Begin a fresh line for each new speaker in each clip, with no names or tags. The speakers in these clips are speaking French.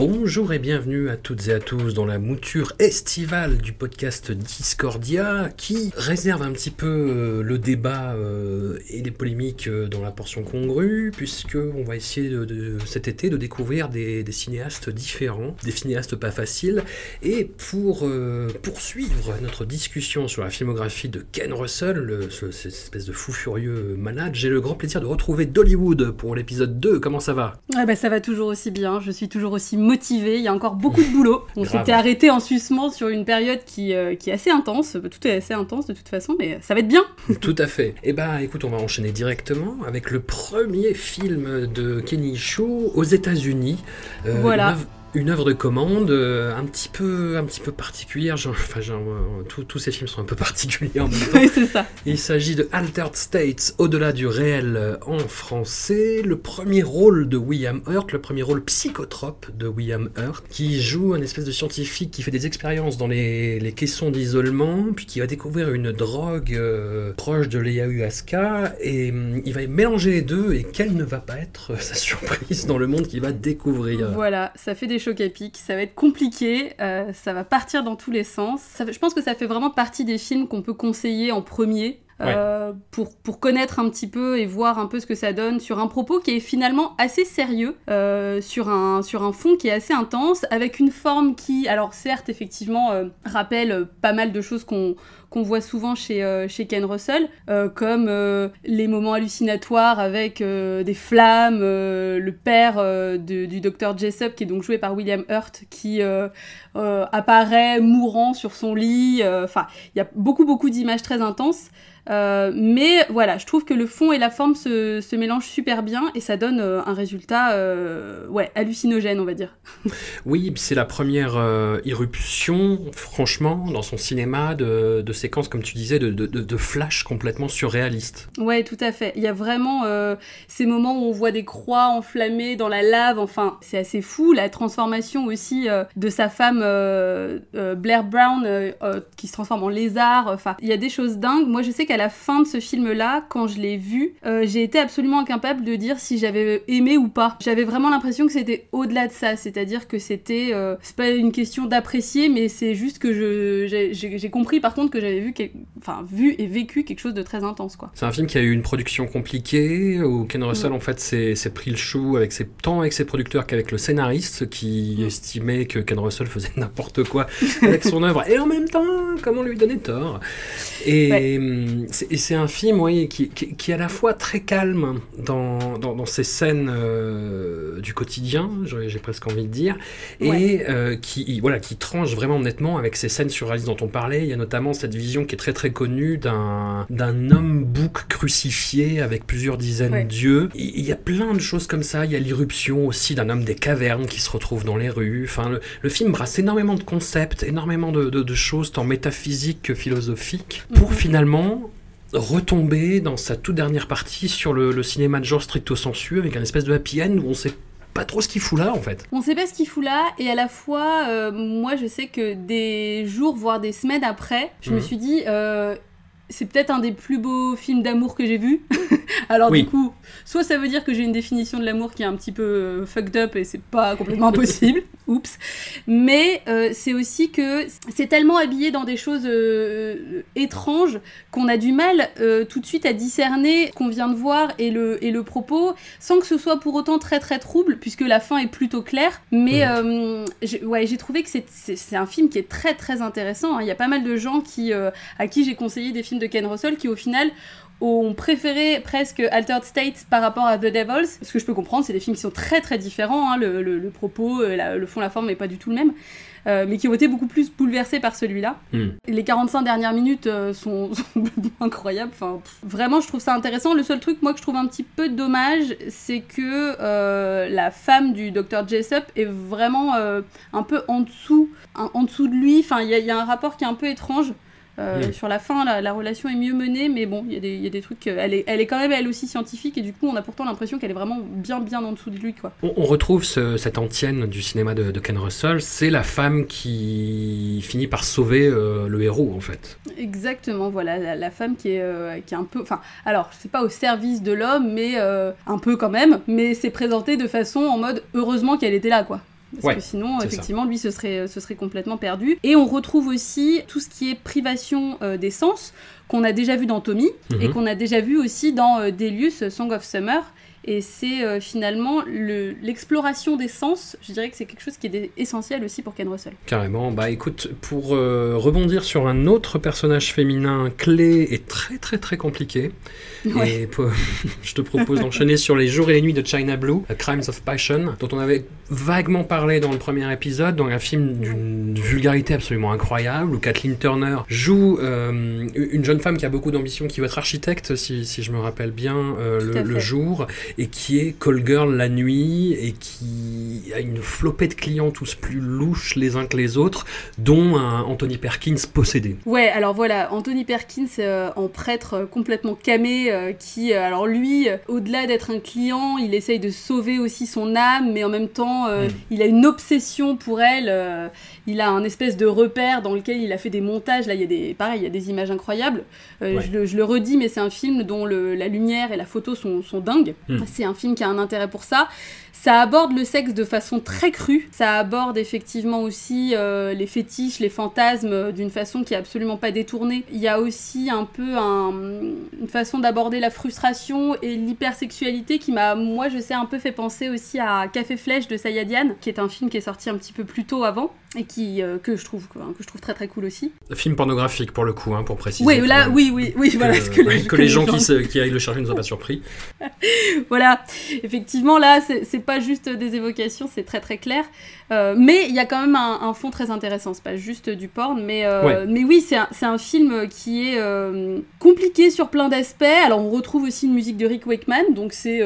Bonjour et bienvenue à toutes et à tous dans la mouture estivale du podcast Discordia qui réserve un petit peu euh, le débat euh, et les polémiques euh, dans la portion congrue puisque on va essayer cet été de découvrir des, cinéastes différents, des cinéastes pas faciles. Et pour poursuivre notre discussion sur la filmographie de Ken Russell, cette espèce de fou furieux malade, j'ai le grand plaisir de retrouver Dollywood pour l'épisode 2. Comment ça va?
Ah bah ça va toujours aussi bien, je suis toujours aussi motivée, il y a encore beaucoup de boulot. On s'était arrêté en sucement sur une période qui, euh, qui est assez intense, tout est assez intense de toute façon, mais ça va être bien.
Tout à fait. Eh ben, écoute, on va enchaîner directement avec le premier film de Kenny Shu aux États-Unis. Euh,
Voilà.
Une œuvre, de commande euh, un petit peu, un petit peu particulière. Genre, enfin, genre, euh, tous- ces films sont un peu particuliers en même temps.
Oui c'est ça.
Il s'agit de Altered States, au-delà du réel euh, en français. Le premier rôle de William Hurt, le premier rôle psychotrope de William Hurt, qui joue un espèce de scientifique qui fait des expériences dans les, les caissons d'isolement, puis qui va découvrir une drogue proche de l'ayahuasca, et hum, il va mélanger les deux, et quelle ne va pas être sa surprise dans le monde qu'il va découvrir
Voilà, ça fait des chocs à ça va être compliqué, euh, ça va partir dans tous les sens. Je pense que ça fait vraiment partie des films qu'on peut conseiller en premier. Euh, pour, pour connaître un petit peu et voir un peu ce que ça donne sur un propos qui est finalement assez sérieux, euh, sur, un, sur un fond qui est assez intense, avec une forme qui, alors certes, effectivement, euh, rappelle pas mal de choses qu'on qu'on voit souvent chez, euh, chez Ken Russell, euh, comme euh, les moments hallucinatoires avec euh, des flammes, euh, le père de- du docteur Jessup, qui est donc joué par William Hurt, qui euh, euh, apparaît mourant sur son lit. euh, Enfin, il y a beaucoup, beaucoup d'images très intenses. Euh, mais voilà, je trouve que le fond et la forme se, se mélangent super bien et ça donne euh, un résultat euh, ouais, hallucinogène, on va dire.
Oui, c'est la première irruption, franchement, dans son cinéma, de, de séquences, comme tu disais, de, de, de- flash complètement surréalistes.
Ouais, tout à fait. Il y a vraiment ces moments où on voit des croix enflammées dans la lave. Enfin, c'est assez fou. La transformation aussi de sa femme Blair Brown qui se transforme en lézard. Enfin, il y a des choses dingues. Moi, je sais qu'à la fin de ce film-là, quand je l'ai vu, euh, j'ai été absolument incapable de dire si j'avais aimé ou pas. J'avais vraiment l'impression que c'était au-delà de ça. C'est-à-dire que c'était, euh, c'est pas une question d'apprécier, mais c'est juste que je, j'ai- compris par contre que j'avais vu, enfin, vu et vécu quelque chose de très intense, quoi.
C'est un film qui a eu une production compliquée, où Ken Russell, en fait, s'est pris le chou avec ses, tant avec ses producteurs qu'avec le scénariste, qui estimait que Ken Russell faisait n'importe quoi avec son œuvre, et en même temps, comment lui donner tort Et hum, c'est et c'est un film, oui, qui, qui, qui est à la fois très calme dans, dans, dans ses scènes euh, du quotidien, j'ai presque envie de dire, et euh, qui, voilà, qui tranche vraiment nettement avec ces scènes surréalistes dont on parlait. Il y a notamment cette vision qui est très très connue d'un homme bouc crucifié avec plusieurs dizaines
Ouais.
d'yeux. Il il y a plein de choses comme ça. Il y a l'irruption aussi d'un homme des cavernes qui se retrouve dans les rues. Enfin, le, le film brasse énormément de concepts, énormément de, de- de choses tant métaphysiques que philosophiques, pour
Mhm.
finalement retomber dans sa toute dernière partie sur le, le cinéma de genre stricto sensu avec un espèce de happy end où on sait pas trop ce qu'il fout là en fait.
On sait pas ce qu'il fout là, et à la fois, euh, moi je sais que des jours, voire des semaines après, je me
Mhm.
suis dit, euh, c'est peut-être un des plus beaux films d'amour que j'ai vu. Alors
Oui.
du coup, soit ça veut dire que j'ai une définition de l'amour qui est un petit peu euh, fucked up et c'est pas complètement impossible, oups. Mais euh, c'est aussi que c'est tellement habillé dans des choses euh, étranges qu'on a du mal euh, tout de suite à discerner ce qu'on vient de voir et le, et le propos, sans que ce soit pour autant très très trouble, puisque la fin est plutôt claire. Mais j'ai ouais, j'ai trouvé que c'est un film qui est très très intéressant. hein. Il y a pas mal de gens qui, à qui j'ai conseillé des films de Ken Russell qui au final ont préféré presque Altered States par rapport à The Devils, ce que je peux comprendre, c'est des films qui sont très très différents, hein, le, le, le, propos, la, le fond, la forme n'est pas du tout le même. Euh, mais qui ont été beaucoup plus bouleversés par celui-là. Mm. Les 45 dernières minutes euh, sont, sont incroyables. Enfin, pff, vraiment, je trouve ça intéressant. Le seul truc, moi, que je trouve un petit peu dommage, c'est que euh, la femme du docteur Jessup est vraiment un peu en dessous, en, en dessous de lui. Enfin, il y, y, a un rapport qui est un peu étrange. Euh, mmh. Sur la fin, la, la, relation est mieux menée, mais bon, il y, y, a des trucs. Elle est, elle est quand même elle aussi scientifique, et du coup, on a pourtant l'impression qu'elle est vraiment bien, bien en dessous de lui, quoi.
On, on retrouve ce, cette antienne du cinéma de, de Ken Russell, c'est la femme qui finit par sauver euh, le héros, en fait.
Exactement, voilà, la, la femme qui est, euh, qui est un peu. Enfin, alors, c'est pas au service de l'homme, mais euh, un peu quand même, mais c'est présenté de façon en mode heureusement qu'elle était là, quoi. Parce
ouais,
que sinon, effectivement, ça. lui, ce serait, ce serait complètement perdu. Et on retrouve aussi tout ce qui est privation euh, des sens, qu'on a déjà vu dans Tommy, mm -hmm. et qu'on a déjà vu aussi dans euh, Delius, Song of Summer. Et c'est euh, finalement l'exploration le, des sens, je dirais que c'est quelque chose qui est essentiel aussi pour Ken Russell.
Carrément. Bah écoute, pour euh, rebondir sur un autre personnage féminin clé et très très très compliqué, ouais. et pour, je te propose d'enchaîner sur les jours et les nuits de China Blue, Crimes of Passion, dont on avait vaguement parlé dans le premier épisode, dans un film d'une vulgarité absolument incroyable, où Kathleen Turner joue euh, une jeune femme qui a beaucoup d'ambition, qui va être architecte, si, si je me rappelle bien, le, le jour, et qui est call girl la nuit, et qui a une flopée de clients tous plus louches les uns que les autres, dont un Anthony Perkins possédé.
Ouais, alors voilà, Anthony Perkins euh, en prêtre complètement camé, euh, qui, alors lui, au-delà d'être un client, il essaye de sauver aussi son âme, mais en même temps, euh, mm. il a une obsession pour elle. Il a un espèce de repère dans lequel il a fait des montages. Là, il y a des, pareil, il y a des images incroyables. Euh, ouais. je, le, je, le, redis, mais c'est un film dont le, la lumière et la photo sont, sont dingues. Mm. C'est un film qui a un intérêt pour ça. Ça aborde le sexe de façon très crue. Ça aborde effectivement aussi euh, les fétiches, les fantasmes d'une façon qui est absolument pas détournée. Il y a aussi un peu un, une façon d'aborder la frustration et l'hypersexualité qui m'a, moi, je sais, un peu fait penser aussi à Café Flèche de Sayadian, qui est un film qui est sorti un petit peu plus tôt avant et qui euh, que je trouve quoi, que je trouve très très cool aussi.
Film pornographique pour le coup, hein, pour préciser.
Oui, là, oui, oui, oui,
que,
voilà.
Que, les, que, les gens, gens qui, qui aillent le chercher ne soient pas surpris.
voilà, effectivement, là, c'est pas juste des évocations, c'est très très clair. Euh, mais il y a quand même un, un fond très intéressant, c'est pas juste du porn, mais, euh, ouais. mais oui, c'est un, un, film qui est euh, compliqué sur plein d'aspects. Alors, on retrouve aussi une musique de Rick Wakeman, donc c'est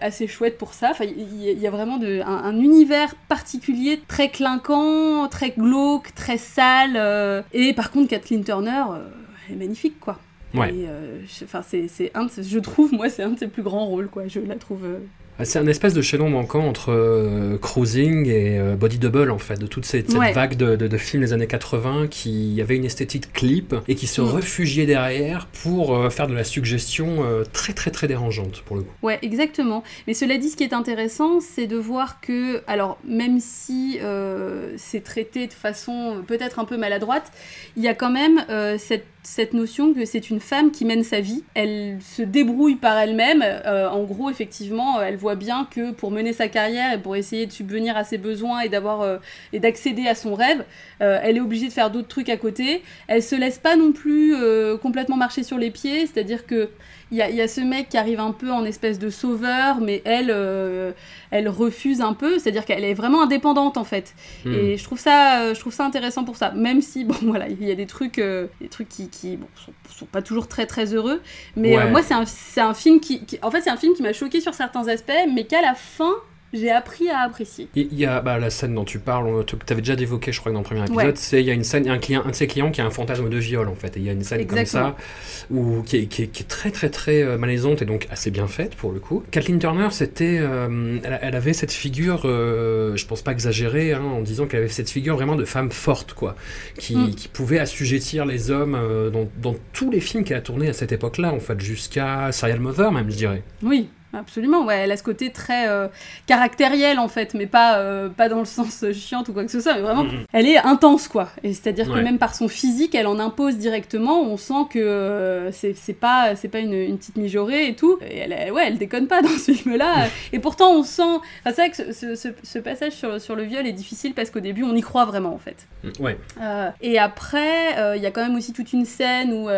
assez chouette pour ça. Enfin, il y, y, a vraiment de, un, un univers particulier, très clinquant, très glauque, très sale. Et par contre, Kathleen Turner euh, est magnifique, quoi.
Ouais.
Euh, enfin, c'est un, je trouve, moi, c'est un de ses plus grands rôles, quoi. Je la trouve. Euh,
c'est un espèce de chaînon manquant entre euh, Cruising et euh, Body Double, en fait, de toute cette, cette
ouais.
vague de, de, de, films des années 80 qui avaient une esthétique clip et qui se mmh. derrière pour euh, faire de la suggestion très très très dérangeante, pour le coup.
Ouais, exactement. Mais cela dit, ce qui est intéressant, c'est de voir que, alors, même si c'est traité de façon peut-être un peu maladroite, il y a quand même cette cette notion que c'est une femme qui mène sa vie. Elle se débrouille par elle-même. Euh, en gros, effectivement, elle voit bien que pour mener sa carrière et pour essayer de subvenir à ses besoins et d'avoir euh, et d'accéder à son rêve, euh, elle est obligée de faire d'autres trucs à côté. Elle se laisse pas non plus complètement marcher sur les pieds, c'est-à-dire que il y, y a, ce mec qui arrive un peu en espèce de sauveur, mais elle, euh, elle refuse un peu, c'est-à-dire qu'elle est vraiment indépendante en fait. Mmh. Et je trouve ça, je trouve ça intéressant pour ça. Même si bon voilà, il y a des trucs, euh, des trucs qui, qui bon, sont, sont, pas toujours très très heureux. Mais ouais. euh, moi c'est un, un film qui, qui, en fait c'est un film qui m'a choqué sur certains aspects, mais qu'à la fin j'ai appris à apprécier.
Il y a bah, la scène dont tu parles, tu avais déjà évoqué, je crois, dans le premier épisode, ouais. c'est il y a une scène, un, client, un de ses clients qui a un fantasme de viol, en fait. Et il y a une scène Exactement. comme ça, où, qui, est, qui, est, qui est très, très, très euh, malaisante et donc assez bien faite, pour le coup. Kathleen Turner, c'était. Euh, elle, elle, avait cette figure, euh, je pense pas exagérée, hein, en disant qu'elle avait cette figure vraiment de femme forte, quoi, qui, mm. qui pouvait assujettir les hommes euh, dans, dans tous les films qu'elle a tournés à cette époque-là, en fait, jusqu'à Serial Mother, même, je dirais.
Oui, Absolument, ouais, elle a ce côté très euh, caractériel en fait, mais pas, euh, pas dans le sens chiant ou quoi que ce soit, mais vraiment,
Mhm.
elle est intense quoi. Et c'est-à-dire que même par son physique, elle en impose directement, on sent que euh, c'est pas, pas une, une petite mijaurée et tout. Et elle, ouais, elle déconne pas dans ce film-là. et pourtant, on sent. Enfin, c'est vrai que ce, ce- ce- ce passage sur, sur le viol est difficile parce qu'au début, on y croit vraiment en fait.
Ouais.
Euh, et après, il y a quand même aussi toute une scène où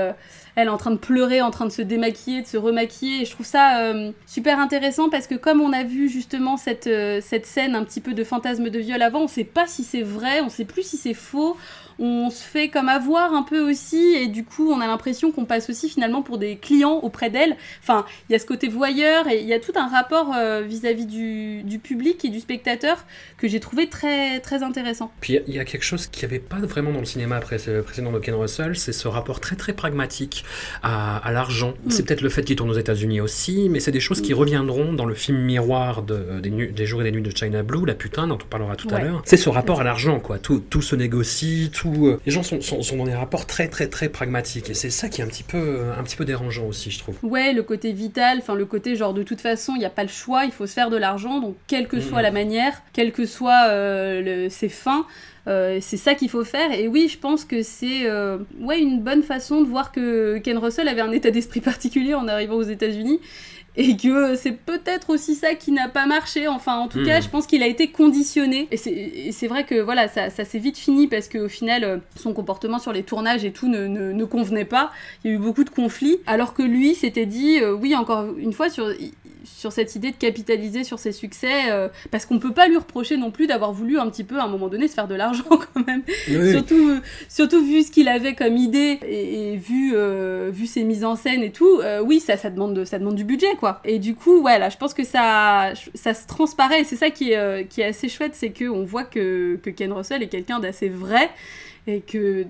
elle est en train de pleurer, en train de se démaquiller, de se remaquiller. Et je trouve ça euh, super intéressant parce que comme on a vu justement cette, euh, cette scène un petit peu de fantasme de viol avant, on sait pas si c'est vrai, on sait plus si c'est faux. On se fait comme avoir un peu aussi et du coup on a l'impression qu'on passe aussi finalement pour des clients auprès d'elle. Enfin, il y a ce côté voyeur et il y a tout un rapport euh, vis-à-vis du, du public et du spectateur que j'ai trouvé très très intéressant.
Puis il y a- quelque chose qu'il n'y avait pas vraiment dans le cinéma pré- précédent de Ken Russell, c'est ce rapport très très pragmatique à, à l'argent.
Mm.
C'est peut-être le fait qu'il tourne aux États-Unis aussi, mais c'est des choses qui
Mm.
reviendront dans le film miroir de, des, jours et des nuits de China Blue, la putain dont on parlera tout à l'heure. C'est ce rapport à l'argent, quoi. Tout, tout se négocie, tout. Euh, les gens sont, sont, sont dans des rapports très très très pragmatiques, et c'est ça qui est un petit peu un petit peu dérangeant aussi, je trouve.
Ouais, le côté vital, enfin le côté genre de toute façon, il n'y a pas le choix, il faut se faire de l'argent, donc quelle que soit
Mhm.
la manière, quelles que euh, le- ses fins, euh, c'est ça qu'il faut faire. Et oui, je pense que c'est euh, ouais, une bonne façon de voir que Ken Russell avait un état d'esprit particulier en arrivant aux États-Unis. Et que c'est peut-être aussi ça qui n'a pas marché. Enfin, en tout
Mhm.
cas, je pense qu'il a été conditionné. Et c'est- vrai que voilà, ça, ça s'est vite fini parce qu'au final, euh, son comportement sur les tournages et tout ne, ne- ne convenait pas. Il y a eu beaucoup de conflits. Alors que lui s'était dit, euh, oui, encore une fois, sur, sur cette idée de capitaliser sur ses succès, euh, parce qu'on peut pas lui reprocher non plus d'avoir voulu un petit peu, à un moment donné, se faire de l'argent quand même.
Oui.
Surtout, surtout vu ce qu'il avait comme idée et, et vu, euh, vu ses mises en scène et tout, euh, oui, ça, ça, demande de- ça demande du budget, quoi. Et du coup, voilà, je pense que ça, ça se transparaît. C'est ça qui est, qui est assez chouette, c'est qu'on voit que, que Ken Russell est quelqu'un d'assez vrai et que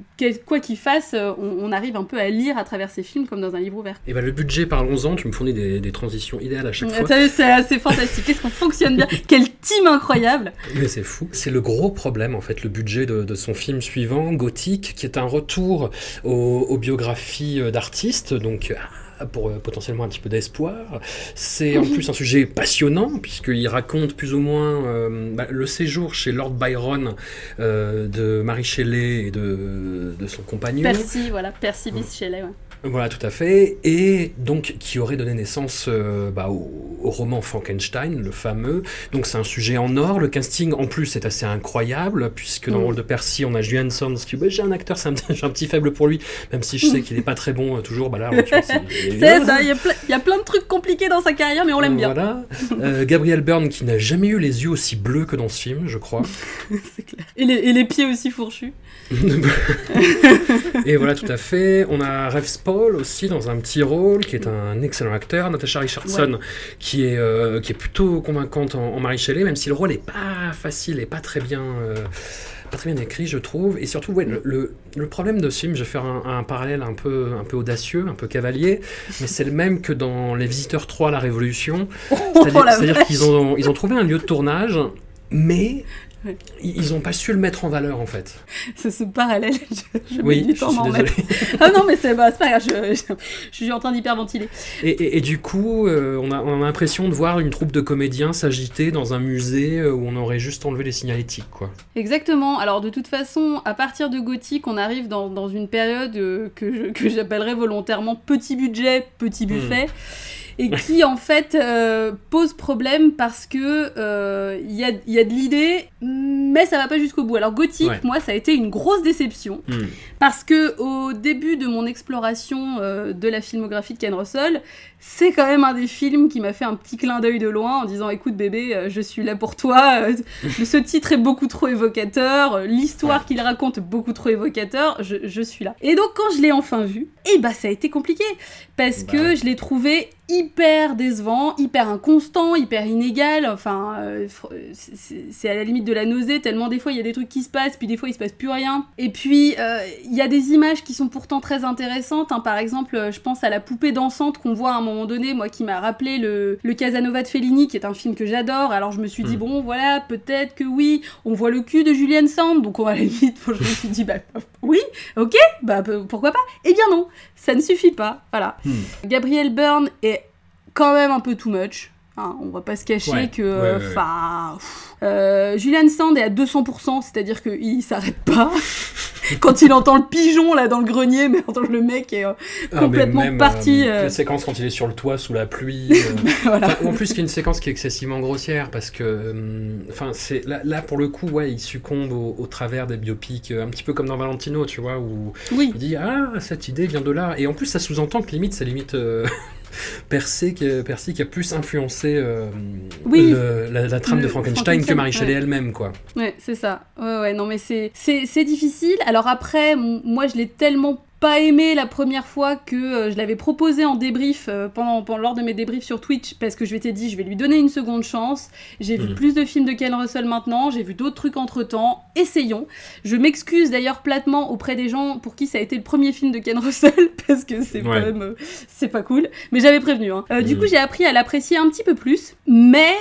quoi qu'il fasse, euh, on, on arrive un peu à lire à travers ses films comme dans un livre ouvert.
Et ben le budget, parlons-en, tu me fournis des, des transitions idéales à chaque fois.
T'as vu, C'est assez fantastique. Qu'est-ce qu'on fonctionne bien Quel team incroyable
Mais c'est fou. C'est le gros problème, en fait, le budget de, de son film suivant, Gothique, qui est un retour aux, aux biographies euh, d'artistes, donc pour euh, potentiellement un petit peu d'espoir. C'est en plus un sujet passionnant, puisqu'il raconte plus ou moins euh, bah, le séjour chez Lord Byron euh, de Marie Shelley et de, de son compagnon.
Percy, voilà, Percy Bysshe Shelley, ouais.
Voilà, tout à fait. Et donc, qui aurait donné naissance euh, bah, au, au roman Frankenstein, le fameux. Donc, c'est un sujet en or. Le casting, en plus, est assez incroyable, puisque dans le
Mm.
rôle de Percy, on a Julian Sands, qui, bah, j'ai un acteur, c'est un petit- j'ai un petit faible pour lui, même si je sais qu'il n'est pas très bon euh, toujours. Bah là,
C'est ça, il y, a ple- il y a plein de trucs compliqués dans sa carrière, mais on l'aime bien.
Voilà. Euh, Gabriel Byrne, qui n'a jamais eu les yeux aussi bleus que dans ce film, je crois.
C'est clair. Et les, et les pieds aussi fourchus.
Et voilà, tout à fait. On a Rev Spall aussi dans un petit rôle, qui est un excellent acteur. Natasha Richardson, qui, est, euh, qui est plutôt convaincante en, en Marie Shelley, même si le rôle est pas facile et pas très bien. euh, pas très bien écrit, je trouve. Et surtout, ouais, le, le- le problème de ce film, je vais faire un, un parallèle un peu, un peu audacieux, un peu cavalier, mais c'est le même que dans Les Visiteurs 3, La Révolution. C'est-à-dire
Oh,
c'est-à-dire qu'ils ont, ils ont trouvé un lieu de tournage, mais
Ouais.
ils ils ont pas su le mettre en valeur, en fait.
C'est ce parallèle, je, je mets
Oui,
du
je
temps m'en mettre. Ah non, mais c'est bah, pas grave, je, je- je suis en train d'hyperventiler.
Et, et- et du coup, euh, on, a, on a l'impression de voir une troupe de comédiens s'agiter dans un musée euh, où on aurait juste enlevé les signalétiques, quoi.
Exactement. Alors de toute façon, à partir de Gothic, on arrive dans, dans une période euh, que j'appellerais volontairement petit budget, petit buffet. Et qui en fait euh, pose problème parce que euh, il y, a, y a de l'idée, mais ça va pas jusqu'au bout. Alors Gothic,
Ouais.
moi, ça a été une grosse déception. Parce que au début de mon exploration euh, de la filmographie de Ken Russell, c'est quand même un des films qui m'a fait un petit clin d'œil de loin en disant écoute bébé, euh, je suis là pour toi. Euh, ce titre est beaucoup trop évocateur, euh, l'histoire qu'il raconte beaucoup trop évocateur, je, je suis là. Et donc quand je l'ai enfin vu, eh bah ça a été compliqué parce
Bah
que je l'ai trouvé hyper décevant, hyper inconstant, hyper inégal. Enfin, euh, c'est- à la limite de la nausée tellement des fois il y a des trucs qui se passent, puis des fois il se passe plus rien. Et puis euh, il y a des images qui sont pourtant très intéressantes. hein. Par exemple, euh, je pense à la poupée dansante qu'on voit à un moment donné, moi qui m'a rappelé le, le Casanova de Fellini, qui est un film que j'adore. Alors je me suis dit
Mm.
bon voilà, peut-être que oui, on voit le cul de Julian Sand, donc on va à la limite. Je me suis dit bah oui, ok, bah pourquoi pas? Eh bien non, ça ne suffit pas. Voilà.
Hmm.
Gabriel Byrne est quand même un peu too much. Hein, on va pas se cacher
Ouais,
que,
ouais, ouais, ouais.
enfin, euh, Julian Sand est à 200%, c'est-à-dire qu'il s'arrête pas. quand il entend le pigeon là dans le grenier, mais entend le mec est euh,
Ah,
complètement
même,
parti.
euh,
euh,
La séquence quand il est sur le toit sous la pluie.
voilà.
Enfin, en plus, il y a une séquence qui est excessivement grossière parce que, enfin, c'est là, là, pour le coup, ouais, il succombe au, au travers des biopics, un petit peu comme dans Valentino, tu vois, où
Oui.
il dit ah cette idée vient de là, et en plus ça sous-entend que limite, c'est limite Percy, qui, Percy qui a plus influencé euh,
Oui.
le- la, la trame de Frankenstein,
Frankenstein,
que Marie Shelley
ouais.
elle-même, quoi.
Ouais, c'est ça. Ouais, ouais, non, mais c'est, difficile. Alors après, moi, je l'ai tellement pas aimé la première fois que euh, je l'avais proposé en débrief euh, pendant, pendant- lors de mes débriefs sur Twitch parce que je m'étais dit je vais lui donner une seconde chance. J'ai vu
Mhm.
plus de films de Ken Russell maintenant, j'ai vu d'autres trucs entre temps. Essayons. Je m'excuse d'ailleurs platement auprès des gens pour qui ça a été le premier film de Ken Russell parce que c'est
Ouais.
quand même euh, c'est pas cool. Mais j'avais prévenu. hein. Euh, Du
Mhm.
coup, j'ai appris à l'apprécier un petit peu plus, mais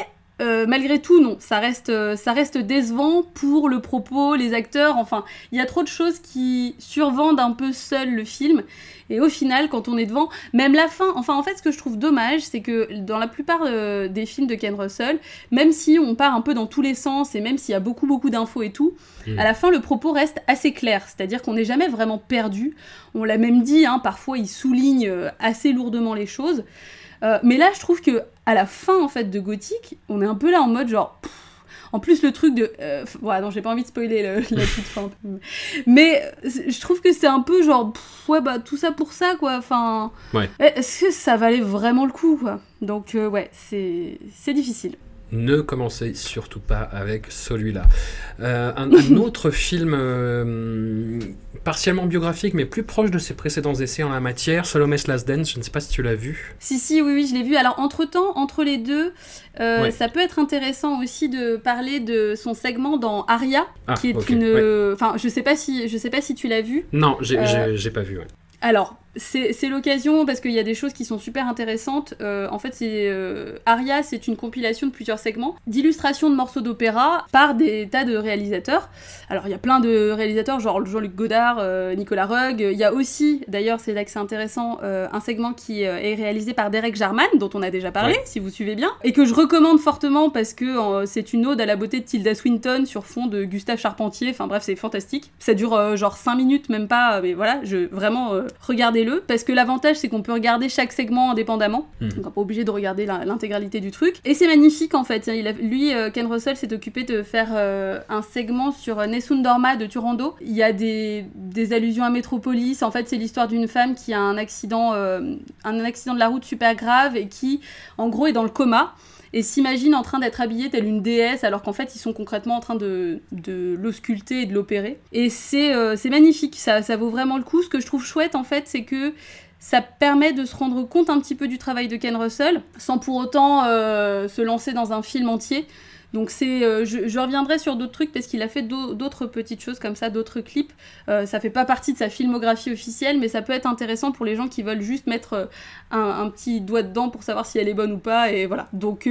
euh, malgré tout, non, ça reste, euh, ça reste décevant pour le propos, les acteurs, enfin, il y a trop de choses qui survendent un peu seul le film. Et au final, quand on est devant, même la fin, enfin, en fait, ce que je trouve dommage, c'est que dans la plupart euh, des films de Ken Russell, même si on part un peu dans tous les sens et même s'il y a beaucoup, beaucoup d'infos et tout,
Mm.
à la fin, le propos reste assez clair. C'est-à-dire qu'on n'est jamais vraiment perdu. On l'a même dit, hein, parfois, il souligne assez lourdement les choses. Euh, mais là, je trouve que à la fin en fait de Gothic, on est un peu là en mode genre. pff, en plus, le truc de. Euh, ouais, non, j'ai pas envie de spoiler le- la toute fin. Mais euh, je trouve que c'est un peu genre. pff, ouais, bah tout ça pour ça, quoi. Enfin.
Ouais.
Est-ce que ça valait vraiment le coup, quoi? Donc, euh, ouais, c'est difficile.
Ne commencez surtout pas avec celui-là. Euh, un, un autre film euh, partiellement biographique, mais plus proche de ses précédents essais en la matière, Salome's Last Dance, je ne sais pas si tu l'as vu.
Si, si, oui, oui, je l'ai vu. Alors, entre-temps, entre les deux, euh,
Ouais.
ça peut être intéressant aussi de parler de son segment dans Aria,
Ah,
qui est une...
ouais.
Enfin, je sais pas si je sais pas si tu l'as vu.
Non, j'ai pas vu. ouais.
Alors, c'est l'occasion parce qu'il y a des choses qui sont super intéressantes. Euh, en fait, c'est euh, Aria, c'est une compilation de plusieurs segments d'illustrations de morceaux d'opéra par des tas de réalisateurs. Alors, il y a plein de réalisateurs, genre Jean-Luc Godard, euh, Nicolas Rugg. Il y a aussi, d'ailleurs, c'est là que c'est intéressant, euh, un segment qui est réalisé par Derek Jarman, dont on a déjà parlé,
Ouais.
si vous suivez bien, et que je recommande fortement parce que c'est une ode à la beauté de Tilda Swinton sur fond de Gustave Charpentier. Enfin bref, c'est fantastique. Ça dure genre 5 minutes, même pas, mais voilà, je vraiment euh, regardez-le parce que l'avantage c'est qu'on peut regarder chaque segment indépendamment.
Mhm.
Donc on n'est pas obligé de regarder l'intégralité du truc. Et c'est magnifique en fait. Il a- lui, euh, Ken Russell s'est occupé de faire euh, un segment sur euh, Nessun Dorma de Turando. Il y a des, des allusions à Metropolis. En fait, c'est l'histoire d'une femme qui a un accident, euh, un accident de la route super grave et qui, en gros, est dans le coma et s'imagine en train d'être habillée telle une déesse alors qu'en fait ils sont concrètement en train de, l'ausculter et de l'opérer. Et c'est euh, magnifique, ça, ça vaut vraiment le coup. Ce que je trouve chouette en fait c'est que ça permet de se rendre compte un petit peu du travail de Ken Russell sans pour autant euh, se lancer dans un film entier. Donc c'est, euh, je, je reviendrai sur d'autres trucs parce qu'il a fait d'au- d'autres petites choses comme ça, d'autres clips. Euh, ça fait pas partie de sa filmographie officielle, mais ça peut être intéressant pour les gens qui veulent juste mettre euh, un, un petit doigt dedans pour savoir si elle est bonne ou pas. Et voilà. Donc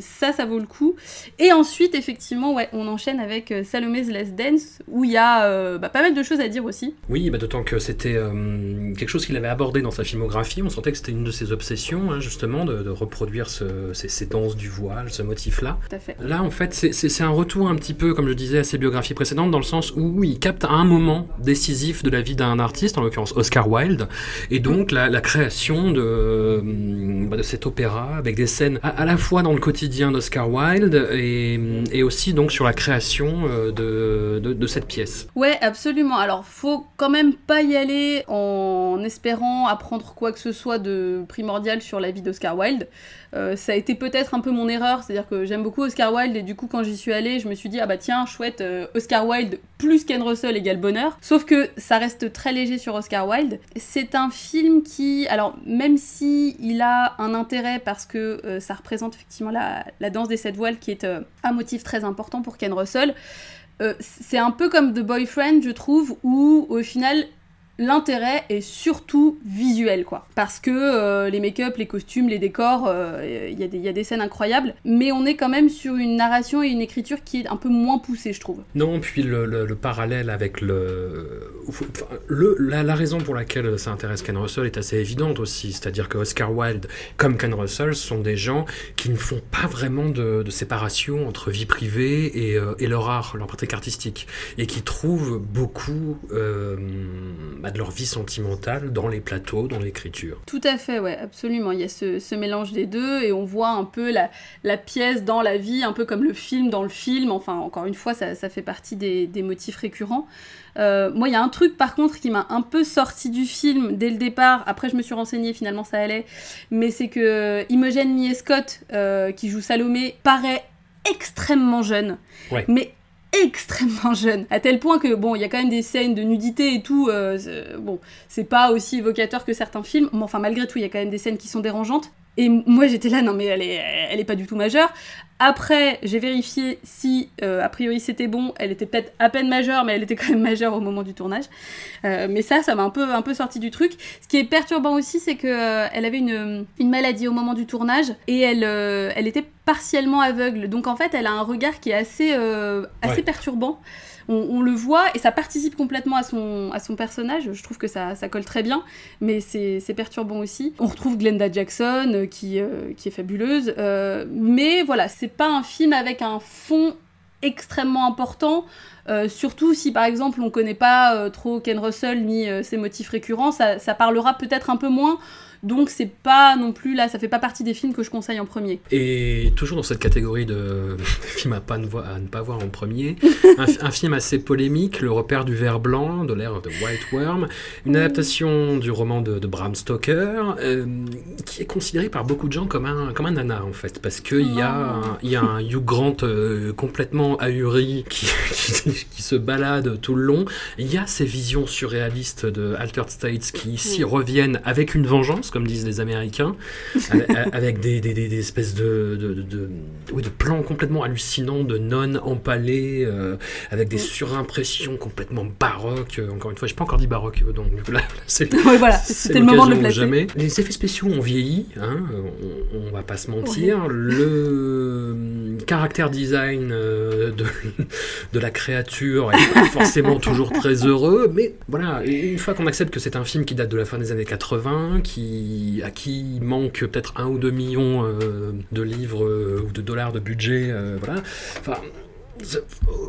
ça, ça vaut le coup. Et ensuite, effectivement, ouais, on enchaîne avec Salome's Last Dance où il y a bah, pas mal de choses à dire aussi.
Oui, bah, d'autant que c'était quelque chose qu'il avait abordé dans sa filmographie. On sentait que c'était une de ses obsessions, hein, justement, de, de reproduire ce- ces, ces danses du voile, ce motif-là.
Tout à fait.
Là, en fait, c'est- un retour un petit peu, comme je disais, à ses biographies précédentes, dans le sens où il capte un moment décisif de la vie d'un artiste, en l'occurrence Oscar Wilde, et donc la, création de, euh, bah, de cet opéra avec des scènes à, la fois dans le quotidien d'Oscar Wilde et, et aussi donc sur la création euh, de, de, de cette pièce.
Ouais, absolument. Alors, faut quand même pas y aller en espérant apprendre quoi que ce soit de primordial sur la vie d'Oscar Wilde. Euh, ça a été peut-être un peu mon erreur, c'est-à-dire que j'aime beaucoup Oscar Wilde et du coup quand j'y suis allée, je me suis dit ah bah tiens chouette euh, Oscar Wilde plus Ken Russell égale bonheur. Sauf que ça reste très léger sur Oscar Wilde. C'est un film qui, alors même si il a un intérêt parce que euh, ça représente effectivement la, la danse des sept voiles qui est un motif très important pour Ken Russell. C'est un peu comme The Boyfriend, je trouve, où au final, l'intérêt est surtout visuel, quoi. Parce que euh, les make-up, les costumes, les décors, euh, il y, a des scènes incroyables, mais on est quand même sur une narration et une écriture qui est un peu moins poussée, je trouve.
Non, puis le, parallèle avec le... la, raison pour laquelle ça intéresse Ken Russell est assez évidente aussi, c'est-à-dire que Oscar Wilde, comme Ken Russell, sont des gens qui ne font pas vraiment de, séparation entre vie privée et, euh, et, leur art, leur pratique artistique, et qui trouvent beaucoup de leur vie sentimentale dans les plateaux, dans l'écriture.
Tout à fait, ouais, absolument. Il y a ce, mélange des deux et on voit un peu la, pièce dans la vie, un peu comme le film dans le film. Enfin, encore une fois, ça, fait partie des, motifs récurrents. Euh, moi, il y a un truc par contre qui m'a un peu sorti du film dès le départ. Après, je me suis renseignée, finalement, ça allait. Mais c'est que Imogen Miescott, euh, qui joue Salomé, paraît extrêmement jeune.
Ouais.
Mais extrêmement jeune, à tel point que bon, il y a quand même des scènes de nudité et tout. Euh, bon, c'est pas aussi évocateur que certains films, mais enfin malgré tout, il y a quand même des scènes qui sont dérangeantes. Et moi j'étais là, non mais elle est, elle est pas du tout majeure. Après, j'ai vérifié si, euh, a priori, c'était bon. Elle était peut-être à peine majeure, mais elle était quand même majeure au moment du tournage. Euh, mais ça, ça m'a un peu, un peu sorti du truc. Ce qui est perturbant aussi, c'est qu'elle euh, elle avait une, une, maladie au moment du tournage et elle, elle était partiellement aveugle. Donc en fait, elle a un regard qui est assez, assez perturbant on, le voit et ça participe complètement à son, personnage. Je trouve que ça, ça colle très bien, mais c'est perturbant aussi. On retrouve Glenda Jackson euh, qui, euh, qui est fabuleuse, euh, mais voilà, c'est pas un film avec un fond extrêmement important. surtout si par exemple on connaît pas trop Ken Russell ni ses motifs récurrents, ça parlera peut-être un peu moins. Donc c'est pas non plus là, ça fait pas partie des films que je conseille en premier.
Et toujours dans cette catégorie de films à, pas ne, pas voir en premier, un, film assez polémique, Le repère du ver blanc de l'ère de White Worm, une adaptation du roman de, Bram Stoker, euh, qui est considéré par beaucoup de gens comme un, comme un nanar en fait, parce qu'il y, a un, y a un Hugh Grant euh, complètement ahuri qui, qui, se balade tout le long. Il y a ces visions surréalistes de Altered States qui ici reviennent avec une vengeance comme disent les Américains, avec des, des, des, espèces de, de, de, oui, de, plans complètement hallucinants de nonnes empalées, euh, avec des surimpressions complètement baroques. Encore une fois, je n'ai pas encore dit baroque, donc là, c'est
voilà, c'était le moment de le placer.
Jamais. Les effets spéciaux ont vieilli, hein, on, ne va pas se mentir. Le caractère design euh, de, de la créature est pas forcément toujours très heureux, mais voilà, une fois qu'on accepte que c'est un film qui date de la fin des années 80, qui à qui manque peut-être un ou deux millions euh, de livres euh, ou de dollars de budget, euh, voilà. Enfin,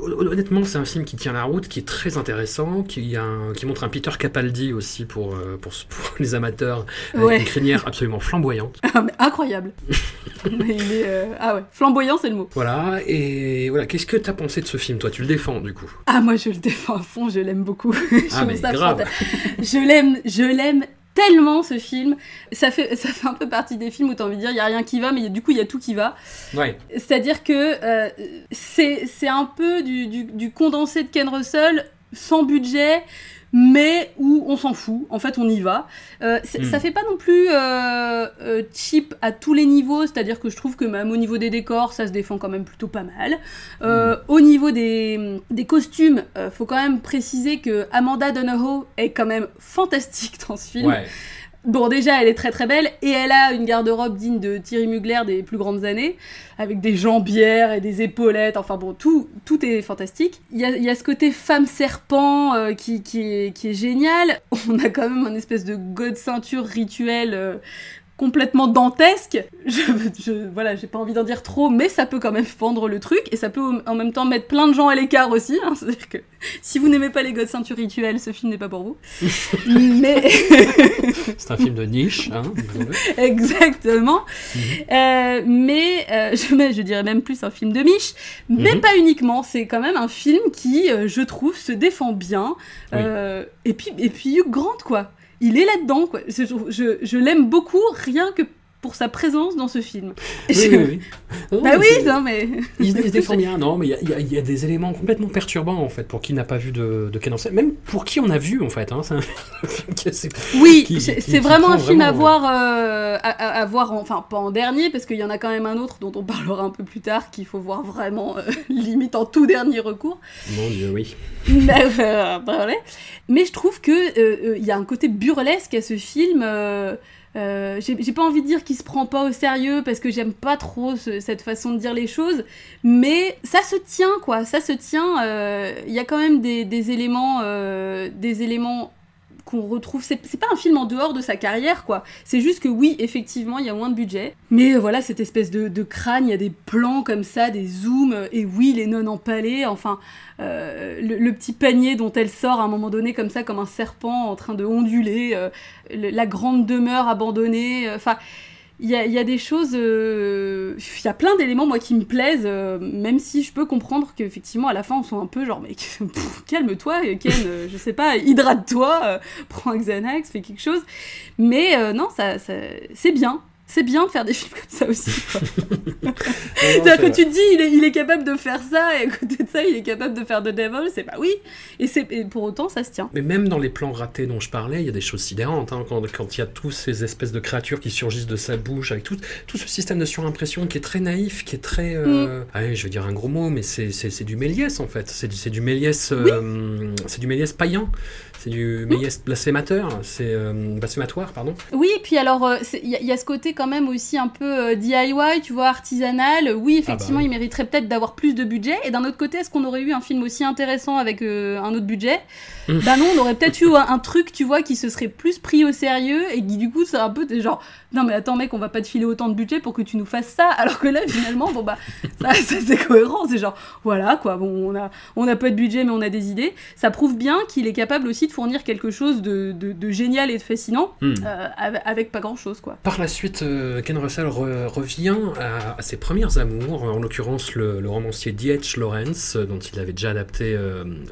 Honnêtement, c'est un film qui tient la route, qui est très intéressant, qui, a qui montre un Peter Capaldi aussi pour, pour, les amateurs, avec une crinière absolument flamboyante.
Ah, incroyable Ah ouais, flamboyant c'est le mot.
Voilà, et voilà, qu'est-ce que tu as pensé de ce film, toi? Tu le défends du coup?
Ah moi je le défends à fond, je l'aime beaucoup.
ah mais grave
Je l'aime, je l'aime tellement ce film. Ça fait, ça fait un peu partie des films où tu as envie de dire il n'y a rien qui va, mais du coup il y a tout qui va.
Ouais.
C'est-à-dire que euh, c'est un peu du, du, du, condensé de Ken Russell sans budget, mais où on s'en fout, en fait on y va. Euh, hmm. Ça fait pas non plus euh, euh, cheap à tous les niveaux, c'est-à-dire que je trouve que même au niveau des décors, ça se défend quand même plutôt pas mal. Hmm. Au niveau des, des costumes, faut quand même préciser que Amanda Donohoe est quand même fantastique dans ce film.
Ouais.
Bon, déjà, elle est très très belle et elle a une garde-robe digne de Thierry Mugler des plus grandes années, avec des jambières et des épaulettes. Enfin bon, tout, tout est fantastique. Il y a, y a, ce côté femme serpent euh, qui, qui, est, qui est génial. On a quand même un espèce de god ceinture rituel euh, complètement dantesque. Je, je voilà, j'ai pas envie d'en dire trop, mais ça peut quand même fendre le truc et ça peut en même temps mettre plein de gens à l'écart aussi. Hein. C'est-à-dire que si vous n'aimez pas les godes ceintures rituels, ce film n'est pas pour vous. mais
c'est un film de niche, hein,
Exactement. Mhm. euh, mais euh, je, je, dirais même plus un film de niche, mais mhm. pas uniquement. C'est quand même un film qui, euh, je trouve, se défend bien. Euh, et puis, et puis Hugh Grant, quoi il est là-dedans, quoi. Je, je, l'aime beaucoup, rien que pour sa présence dans ce film.
Oui,
Je-
oui, oui. Non,
Bah
mais
oui, non mais.
Il, se- il se défend bien, non, mais il y a- y, y des éléments complètement perturbants en fait pour qui n'a pas vu de, de Ken même pour qui on a vu en fait. Hein, c'est un film qui est assez-
Oui, c'est vraiment un film à voir, euh, à, voir, en- enfin pas en dernier, parce qu'il y en a quand même un autre dont on parlera un peu plus tard, qu'il faut voir vraiment euh, limite en tout dernier recours.
Mon Dieu, oui.
Mais, euh, voilà. Mais je trouve euh, euh, il y a un côté burlesque à ce film. Euh, euh, j'ai pas envie de dire qu'il se prend pas au sérieux parce que j'aime pas trop ce- cette façon de dire les choses, mais ça se tient quoi, ça se tient. euh, Il y a quand même des, éléments, euh, des éléments qu'on retrouve. C'est pas un film en dehors de sa carrière quoi. C'est juste que oui, effectivement, il y a moins de budget, mais euh, voilà cette espèce de, crâne, il y a des plans comme ça, des zooms, euh, et oui, les nonnes empalées, enfin. Euh, le, petit panier dont elle sort à un moment donné comme ça comme un serpent en train de onduler le- la grande demeure abandonnée enfin il y a, des choses euh, il y a plein d'éléments moi qui me plaisent euh, même si je peux comprendre qu'effectivement à la fin on soit un peu genre mais pff, calme-toi Ken euh, je sais pas hydrate-toi prends un Xanax fais quelque chose. Mais non ça- c'est bien c'est bien de faire des films comme ça aussi. C'est-à-dire que tu te dis, il est, il est capable de faire ça, et à côté de ça, il est capable de faire The Devil, c'est bah oui. Et, et pour autant, ça se tient.
Mais même dans les plans ratés dont je parlais, il y a des choses sidérantes. hein, quand, quand il y a tous ces espèces de créatures qui surgissent de sa bouche, avec tout, tout ce système de surimpression qui est très naïf, qui est très. euh, allez, je vais dire un gros mot, mais c'est, du Méliès en fait. C'est du, c'est du Méliès. euh, C'est du Méliès païen. C'est du Méliès blasphémateur. C'est euh, blasphématoire, pardon.
Oui, et puis alors, euh, il y, a- il y a ce côté quand même aussi un peu euh, DIY, tu vois, artisanal. Oui, effectivement,
oui.
il mériterait peut-être d'avoir plus de budget. Et d'un autre côté, est-ce qu'on aurait eu un film aussi intéressant avec euh, un autre budget?
Mm.
Bah non, on aurait peut-être eu un, un truc, tu vois, qui se serait plus pris au sérieux et qui du coup, c'est un peu genre, non mais attends mec, on va pas te filer autant de budget pour que tu nous fasses ça. Alors que là, finalement, bon bah, ça, ça, c'est cohérent. C'est genre, voilà quoi, bon, on a, on a pas de budget mais on a des idées. Ça prouve bien qu'il est capable aussi de fournir quelque chose de, de- de génial et de fascinant
Hmm.
euh, avec, pas grand chose quoi.
Par la suite, euh, Ken Russell re- revient à, à ses premières amours, en l'occurrence le, le romancier D.H. Lawrence, euh, dont il avait déjà adapté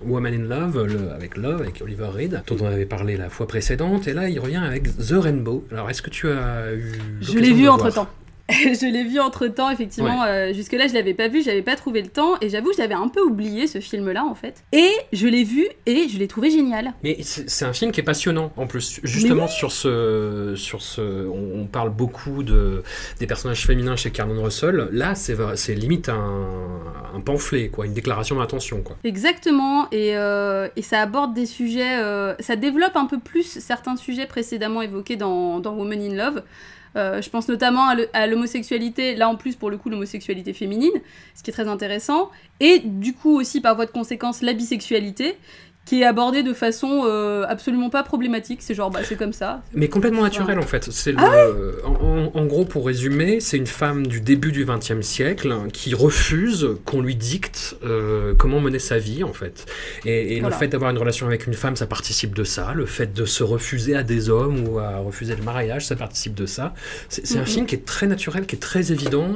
Woman in Love, le- avec Love, avec Oliver Reed, dont on avait parlé la fois précédente, et là il revient avec The Rainbow. Alors est-ce que tu as eu...
Je l'ai vu entre temps. je l'ai vu entre temps, effectivement. euh, Jusque-là, je l'avais pas vu, j'avais pas trouvé le temps, et j'avoue, je l'avais un peu oublié ce film-là en fait. Et je l'ai vu et je l'ai trouvé génial.
Mais c'est un film qui est passionnant en plus, justement sur ce, sur ce, on, on parle beaucoup de des personnages féminins chez Carmen Russell. Là, c'est limite un, un pamphlet, quoi, une déclaration d'intention, quoi.
Exactement, et, euh, et ça aborde des sujets, euh, ça développe un peu plus certains sujets précédemment évoqués dans, dans Woman in Love. Euh, je pense notamment à l'homosexualité, là en plus pour le coup l'homosexualité féminine, ce qui est très intéressant, et du coup aussi par voie de conséquence la bisexualité, qui est abordée de façon euh, absolument pas problématique, c'est genre bah c'est comme ça.
Mais complètement naturel en fait. C'est
Ah
le, en, en- en gros, pour résumer, c'est une femme du début du XXe siècle qui refuse qu'on lui dicte euh, comment mener sa vie en fait. Et, et
Voilà.
le fait d'avoir une relation avec une femme, ça participe de ça. Le fait de se refuser à des hommes ou à refuser le mariage, ça participe de ça. C'est un film qui est très naturel, qui est très évident.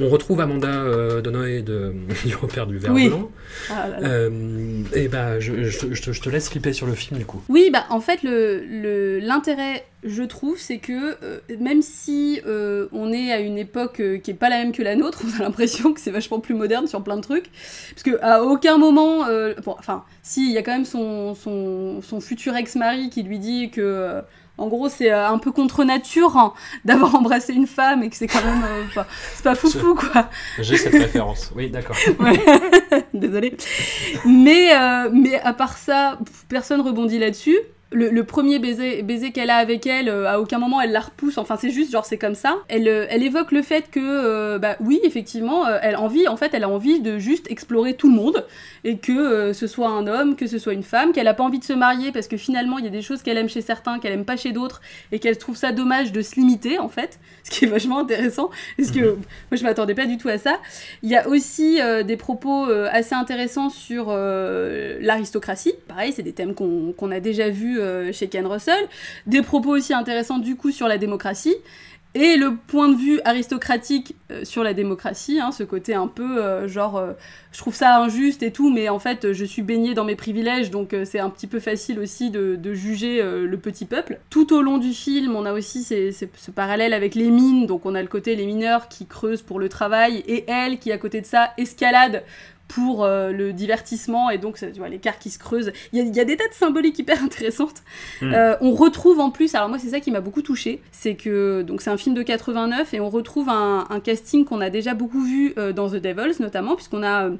On retrouve Amanda euh, de du repère du verre
Oui.
blanc.
Ah là là.
Euh, et ben, je, je- je te, laisse flipper sur le film du coup.
Oui, bah en fait, l'intérêt, je trouve, c'est que euh, même si euh, on est à une époque euh, qui est pas la même que la nôtre, on a l'impression que c'est vachement plus moderne sur plein de trucs. Parce que à aucun moment, enfin, si, il y a quand même son futur ex-mari qui lui dit que. Euh, en gros, c'est euh, un peu contre nature hein, d'avoir embrassé une femme et que c'est quand même. euh, enfin, c'est pas foufou, quoi.
J'ai cette référence. Oui, d'accord.
Ouais. Désolée. Mais, euh, mais à part ça, personne rebondit là-dessus. Le, le premier baiser, baiser qu'elle a avec elle, euh, à aucun moment elle la repousse. Enfin, c'est juste genre c'est comme ça. Elle, euh, elle évoque le fait que, euh, bah oui, effectivement, elle a envie, en fait, elle a envie de juste explorer tout le monde et que ce soit un homme, que ce soit une femme, qu'elle a pas envie de se marier parce que finalement il y a des choses qu'elle aime chez certains, qu'elle aime pas chez d'autres et qu'elle trouve ça dommage de se limiter en fait, ce qui est vachement intéressant parce que moi je m'attendais pas du tout à ça. Il y a aussi des propos assez intéressants sur l'aristocratie. Pareil, c'est des thèmes qu'on qu'on a déjà vus chez Ken Russell. Des propos aussi intéressants du coup sur la démocratie. et le point de vue aristocratique euh, sur la démocratie, hein, ce côté un peu euh, genre euh, je trouve ça injuste et tout, mais en fait je suis baigné dans mes privilèges, donc c'est un petit peu facile aussi de, juger le petit peuple. Tout au long du film, on a aussi ce parallèle avec les mines, donc on a le côté les mineurs qui creusent pour le travail et elle qui à côté de ça escalade pour euh, le divertissement et donc tu vois l'écart qui se creuse. Il y, a des tas de symboliques hyper intéressantes. Hmm. Euh, on retrouve en plus, alors moi c'est ça qui m'a beaucoup touché, c'est que donc c'est un film de 89 et on retrouve un, casting qu'on a déjà beaucoup vu euh, dans The Devils notamment puisqu'on a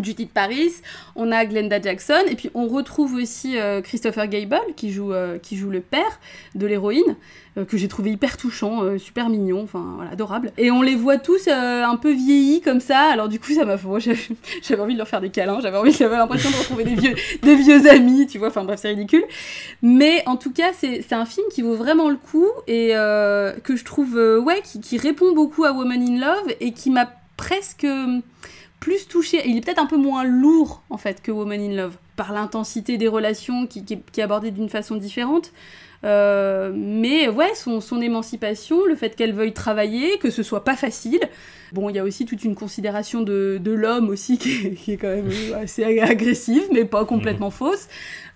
Judith Paris, on a Glenda Jackson, et puis on retrouve aussi Christopher Gable qui joue, qui joue le père de l'héroïne. Euh, que j'ai trouvé hyper touchant, euh, super mignon, enfin voilà, adorable. Et on les voit tous euh, un peu vieillis comme ça, alors du coup ça m'a fait... j'avais envie de leur faire des câlins, j'avais envie, j'avais l'impression de retrouver des vieux, des vieux amis, tu vois, enfin bref c'est ridicule. Mais en tout cas c'est un film qui vaut vraiment le coup et que je trouve, ouais, qui répond beaucoup à Woman in Love et qui m'a presque plus touché. Il est peut-être un peu moins lourd en fait que Woman in Love par l'intensité des relations qui, qui, est abordée d'une façon différente. Euh, mais ouais, son, son, émancipation, le fait qu'elle veuille travailler, que ce soit pas facile. Bon, il y a aussi toute une considération de, de l'homme aussi qui est, quand même assez agressive, mais pas complètement mhm. fausse.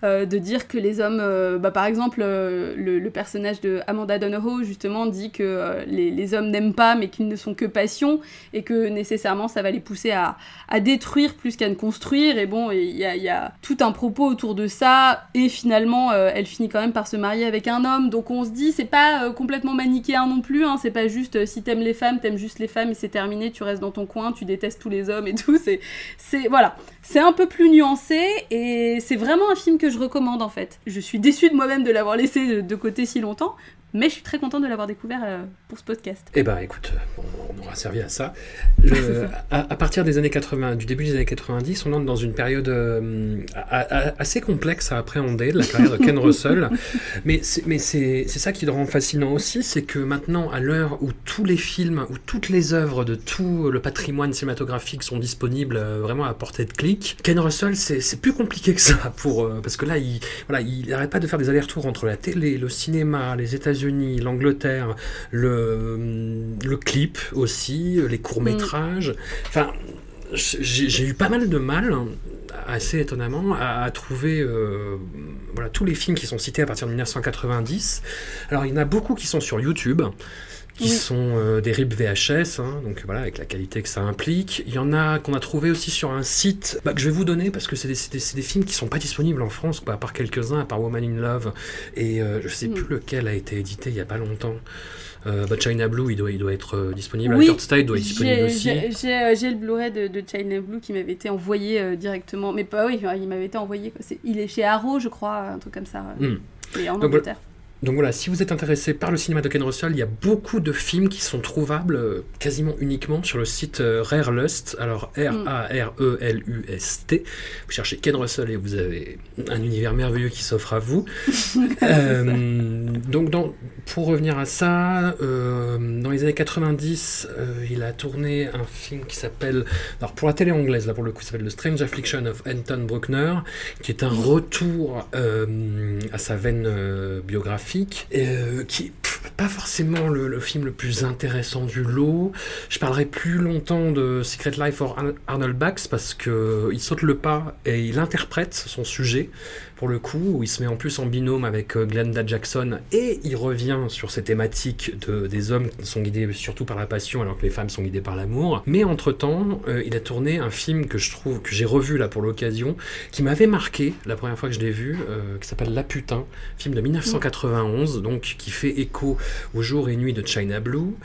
Euh, de dire que les hommes, euh, bah, par exemple, le, le, personnage de Amanda Donohoe justement dit que les, les, hommes n'aiment pas, mais qu'ils ne sont que passion, et que nécessairement ça va les pousser à, à détruire plus qu'à ne construire. Et bon, il y a, y a, tout un propos autour de ça, et finalement, elle finit quand même par se marier avec un homme. Donc on se dit, c'est pas euh, complètement manichéen non plus. Hein. c'est pas juste euh, si t'aimes les femmes, t'aimes juste les femmes et c'est terminé, tu restes dans ton coin, tu détestes tous les hommes et tout. C'est, voilà, c'est un peu plus nuancé et c'est vraiment un film que je recommande en fait. Je suis déçue de moi-même de l'avoir laissé de côté si longtemps, mais je suis très contente de l'avoir découvert euh, pour ce podcast.
Eh ben écoute, on, aura servi à ça. à, partir des années 80, du début des années 90, on entre dans une période euh, assez complexe à appréhender de la carrière de Ken Russell. mais c'est ça qui le rend fascinant aussi, c'est que maintenant, à l'heure où tous les films, où toutes les œuvres de tout le patrimoine cinématographique sont disponibles euh, vraiment à portée de clic, Ken Russell, c'est plus compliqué que ça pour parce que là, il voilà, il n'arrête pas de faire des allers-retours entre la télé, le cinéma, les États-Unis l'Angleterre, le, le, clip aussi, les courts-métrages. Enfin, j'ai eu pas mal de mal assez étonnamment, à, trouver euh, voilà, tous les films qui sont cités à partir de 1990. Alors, il y en a beaucoup qui sont sur YouTube qui sont euh, des RIP VHS, hein, donc voilà, avec la qualité que ça implique. Il y en a qu'on a trouvé aussi sur un site bah, que je vais vous donner parce que c'est des, des, films qui sont pas disponibles en France, à part quelques-uns, à part Woman in Love, et euh, je sais mm. plus lequel a été édité il y a pas longtemps. Euh, bah, China Blue, il doit, il doit être disponible. Oui, Style doit être disponible aussi.
J'ai le Blu-ray de, China Blue qui m'avait été envoyé directement. Mais pas oui, il m'avait été envoyé. il est chez Arrow, je crois, un truc comme ça. Mm. Et en Angleterre.
Donc voilà, si vous êtes intéressé par le cinéma de Ken Russell, il y a beaucoup de films qui sont trouvables euh, quasiment uniquement sur le site euh, Rare Lust. Alors R-A-R-E-L-U-S-T. Vous cherchez Ken Russell et vous avez un univers merveilleux qui s'offre à vous. Euh, donc pour revenir à ça, dans les années 90, il a tourné un film qui s'appelle, alors pour la télé anglaise, là pour le coup, ça s'appelle The Strange Affliction of Anton Bruckner, qui est un retour à sa veine biographique euh, qui est pas forcément le, film le plus intéressant du lot. Je parlerai plus longtemps de Secret Life for Arnold Bax parce que il saute le pas et il interprète son sujet pour le coup, où il se met en plus en binôme avec euh, Glenda Jackson et il revient sur ces thématiques de, des hommes qui sont guidés surtout par la passion alors que les femmes sont guidées par l'amour. Mais entre-temps, euh, il a tourné un film que je trouve, que j'ai revu là pour l'occasion, qui m'avait marqué la première fois que je l'ai vu, euh, qui s'appelle La Putain, film de 1991, donc qui fait écho au jour et nuit de China Blue,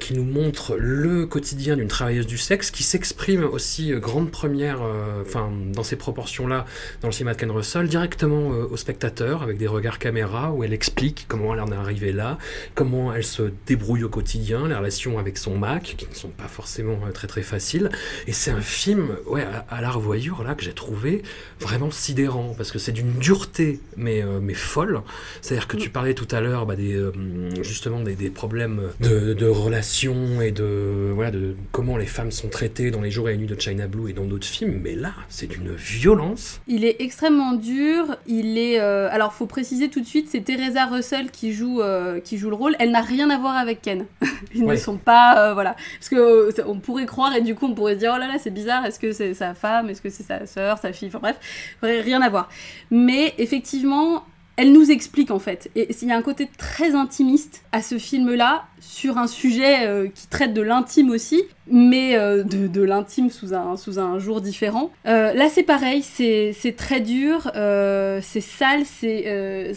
qui nous montre le quotidien d'une travailleuse du sexe, qui s'exprime aussi grande première, enfin dans ces proportions-là, dans le cinéma de Ken Russell, directement euh, au spectateur avec des regards caméra où elle explique comment elle en est arrivée là, comment elle se débrouille au quotidien, les relations avec son Mac qui ne sont pas forcément euh, très très faciles. Et c'est un film ouais, à, la revoyure là que j'ai trouvé vraiment sidérant parce que c'est d'une dureté mais, euh, mais folle. C'est-à-dire que tu parlais tout à l'heure bah, justement des, des problèmes de, de, relations et de, voilà, de comment les femmes sont traitées dans les jours et les nuits de China Blue et dans d'autres films, mais là c'est d'une violence.
Il est extrêmement dur dur. Il est. alors, faut préciser tout de suite, c'est Teresa Russell qui joue, qui joue le rôle. Elle n'a rien à voir avec Ken. Ils ne sont pas. voilà. Parce que on pourrait croire, et du coup, on pourrait se dire oh là là, c'est bizarre, est-ce que c'est sa femme, est-ce que c'est sa soeur, sa fille, enfin bref, rien à voir. Mais effectivement, elle nous explique en fait. Et il y a un côté très intimiste à ce film-là, sur un sujet euh, qui traite de l'intime aussi, mais euh, de, l'intime sous un, sous un jour différent. Euh, là c'est pareil, c'est très dur, c'est sale, c'est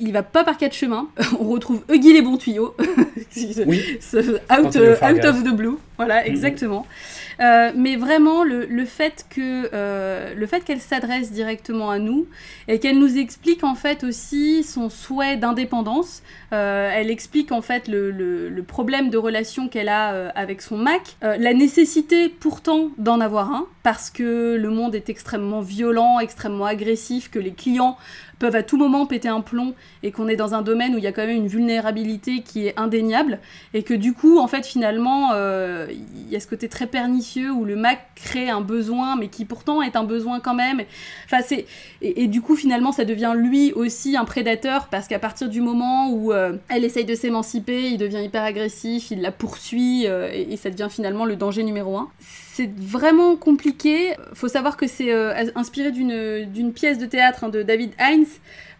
il va pas par quatre chemins. On retrouve Huggy les bons tuyaux.
oui.
out, out of the blue. Voilà, mm-hmm. exactement. Euh, mais vraiment, euh, le fait qu'elle s'adresse directement à nous et qu'elle nous explique en fait aussi son souhait d'indépendance. Euh, elle explique en fait le, le problème de relation qu'elle a avec son Mac, la nécessité pourtant d'en avoir un parce que le monde est extrêmement violent, extrêmement agressif, que les clients peuvent à tout moment péter un plomb et qu'on est dans un domaine où il y a quand même une vulnérabilité qui est indéniable et que du coup en fait finalement il y a ce côté très pernicieux où le Mac crée un besoin mais qui pourtant est un besoin quand même. Enfin et, du coup finalement ça devient lui aussi un prédateur parce qu'à partir du moment où euh, elle essaye de s'émanciper il devient hyper agressif il la poursuit euh, et, ça devient finalement le danger numéro un c'est vraiment compliqué. Faut savoir que c'est euh, inspiré d'une pièce de théâtre hein, de David Heinz,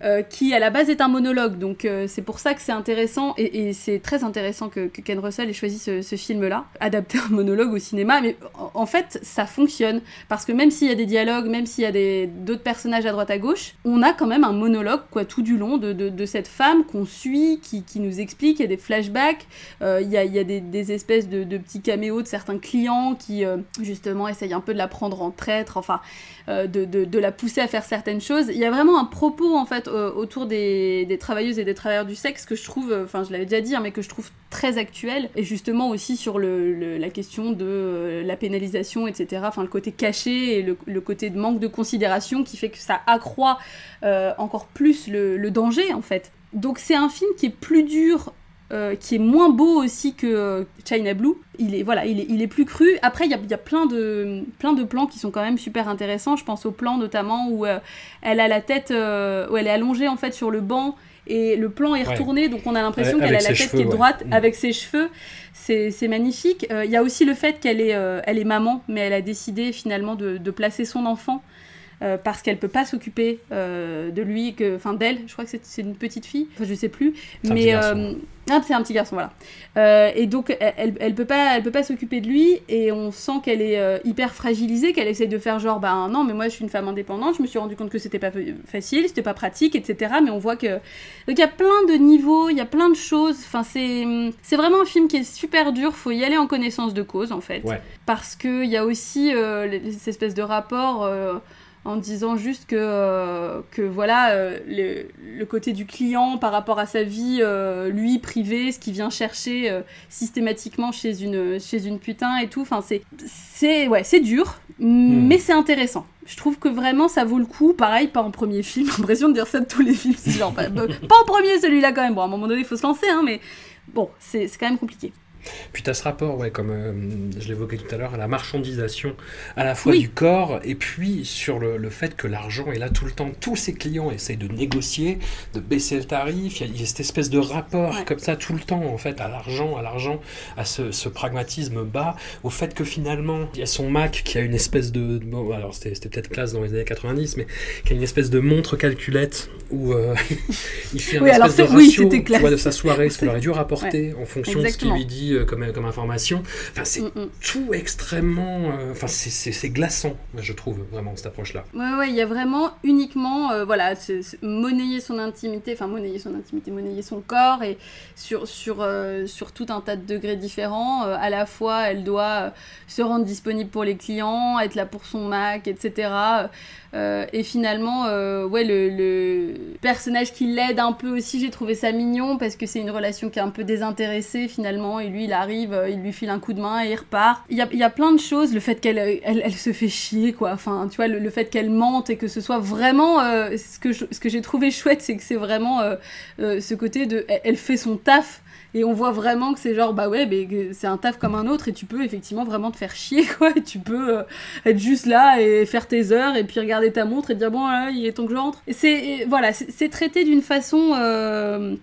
euh, qui à la base est un monologue. Donc euh, c'est pour ça que c'est intéressant et, c'est très intéressant que, Ken Russell ait choisi ce, film-là, adapter un monologue au cinéma. Mais en, fait, ça fonctionne parce que même s'il y a des dialogues, même s'il y a d'autres personnages à droite à gauche, on a quand même un monologue quoi tout du long de, cette femme qu'on suit, qui, nous explique. Il y a des flashbacks, euh, il, y a, des, espèces de, petits caméos de certains clients qui justement essayent un peu de la prendre en traître. Enfin, de, la pousser à faire certaines choses. Il y a vraiment un propos en fait euh, autour des, travailleuses et des travailleurs du sexe que je trouve, euh, enfin je l'avais déjà dit, hein, mais que je trouve très actuel et justement aussi sur la question de la pénalisation, etc. Enfin le côté caché et le, côté de manque de considération qui fait que ça accroît encore plus le danger en fait. Donc c'est un film qui est plus dur euh, qui est moins beau aussi que euh, China Blue. Il est, voilà, il est, il est plus cru. Après, il y a, y a, plein, de, plein de plans qui sont quand même super intéressants. Je pense au plan notamment où euh, elle a la tête, où elle est allongée en fait sur le banc et le plan est retourné, donc on a l'impression qu'elle a la tête qui est droite mm. avec ses cheveux. C'est magnifique. Il y a aussi le fait qu'elle est, elle est maman, mais elle a décidé finalement de, de placer son enfant euh, parce qu'elle peut pas s'occuper euh, de lui, enfin d'elle, je crois que c'est une petite fille, enfin je sais plus, mais euh, ah, c'est un petit garçon, voilà. et donc elle, elle peut pas, elle peut pas s'occuper de lui, et on sent qu'elle est hyper fragilisée, qu'elle essaie de faire genre, bah non, mais moi je suis une femme indépendante, je me suis rendu compte que c'était pas facile, c'était pas pratique, etc. Mais on voit que donc il y a plein de niveaux, il y a plein de choses. Enfin c'est c'est vraiment un film qui est super dur, faut y aller en connaissance de cause en fait, parce que il y a aussi ces espèces de rapports en disant juste que, euh, que voilà, euh, le, côté du client par rapport à sa vie, euh, lui, privée, ce qu'il vient chercher systématiquement chez une, chez une putain et tout. Enfin, c'est, c'est, ouais, c'est dur, hmm. mais c'est intéressant. Je trouve que vraiment ça vaut le coup. Pareil, pas en premier film. J'ai l'impression de dire ça de tous les films. Genre, pas, pas, en premier celui-là quand même. Bon, à un moment donné, il faut se lancer, hein, mais bon, c'est, c'est quand même compliqué.
Puis tu as ce rapport, ouais, comme euh, je l'évoquais tout à l'heure, à la marchandisation à la fois du corps et puis sur le, le fait que l'argent est là tout le temps. Tous ces clients essayent de négocier, de baisser le tarif. Il y a, cette espèce de rapport comme ça tout le temps, en fait, à l'argent, à l'argent, à ce, ce, pragmatisme bas, au fait que finalement, il y a son Mac qui a une espèce de. Bon, alors c'était peut-être classe dans les années 90, mais qui a une espèce de montre calculette où euh, il fait un espèce de ratio de sa soirée, ce qu'il aurait dû rapporter en fonction de ce qu'il lui dit euh, comme, comme information. Enfin, c'est mm, mm. tout extrêmement. Euh, enfin, c'est glaçant, je trouve, vraiment, cette approche-là.
Ouais, ouais, il y a vraiment uniquement, euh, voilà, monnayer son intimité, enfin, monnayer son intimité, monnayer son corps, et sur, sur, sur tout un tas de degrés différents. à la fois, elle doit se rendre disponible pour les clients, être là pour son Mac, etc. et finalement, ouais, le, personnage qui l'aide un peu aussi, j'ai trouvé ça mignon parce que c'est une relation qui est un peu désintéressée finalement. Et lui, il arrive, euh, il lui file un coup de main et il repart. Il y a, il y a plein de choses, le fait qu'elle elle, se fait chier, quoi. Enfin, tu vois, le, fait qu'elle mente et que ce soit vraiment. Euh, ce que, j'ai trouvé chouette, c'est que c'est vraiment euh, ce côté de. Elle, fait son taf Et on voit vraiment que c'est genre, bah ouais, mais c'est un taf comme un autre et tu peux effectivement vraiment te faire chier, quoi. Et tu peux euh, être juste là et faire tes heures et puis regarder ta montre et dire, bon, là, il est temps que je rentre. C'est, voilà, c'est traité d'une façon. Euh,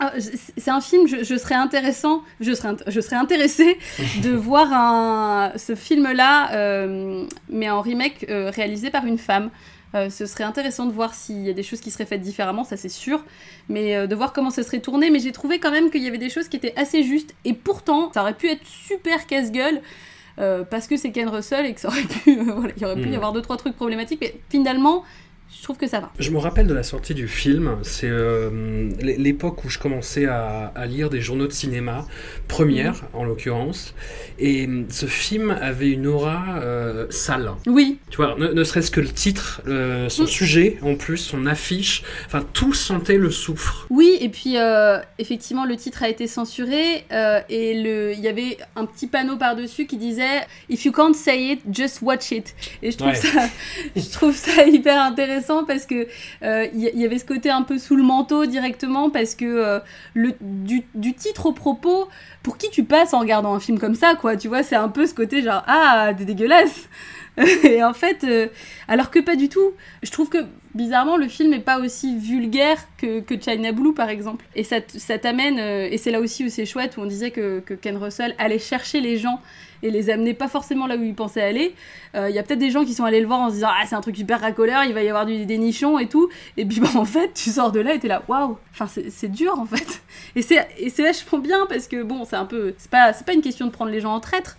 ah, c'est un film, je, serais intéressant, je serais, je serais intéressée de voir un, ce film-là, euh, mais en remake réalisé par une femme. Euh, ce serait intéressant de voir s'il y a des choses qui seraient faites différemment, ça c'est sûr, mais euh, de voir comment ça serait tourné. Mais j'ai trouvé quand même qu'il y avait des choses qui étaient assez justes, et pourtant, ça aurait pu être super casse-gueule. Euh, parce que c'est Ken Russell et que ça aurait pu, voilà, il aurait pu y hmm. avoir deux trois trucs problématiques, mais finalement, je trouve que ça va.
Je me rappelle de la sortie du film, c'est euh, l'époque où je commençais à, lire des journaux de cinéma, première mhm. en l'occurrence, et euh, ce film avait une aura euh, sale.
Oui.
Tu vois, ne, serait-ce que le titre, son mm. sujet en plus, son affiche, enfin tout sentait le soufre.
Oui, et puis effectivement le titre a été censuré et il y avait un petit panneau par-dessus qui disait If you can't say it, just watch it. Et je trouve, ça, je trouve ça hyper intéressant parce que il euh, y, avait ce côté un peu sous le manteau directement parce que euh, le, du, titre au propos, pour qui tu passes en regardant un film comme ça, quoi, tu vois, c'est un peu ce côté genre ah, t'es dégueulasse. et en fait, euh, alors que pas du tout. Je trouve que bizarrement, le film n'est pas aussi vulgaire que, China Blue, par exemple. Et ça, ça t'amène, et c'est là aussi où c'est chouette, où on disait que, Ken Russell allait chercher les gens et les amener pas forcément là où ils pensaient aller. Il euh, y a peut-être des gens qui sont allés le voir en se disant Ah, c'est un truc super racoleur, il va y avoir du, des et tout. Et puis, bah, en fait, tu sors de là et t'es là Waouh Enfin, c'est dur en fait. Et c'est vachement bien parce que bon, c'est un peu. C'est pas, pas une question de prendre les gens en traître,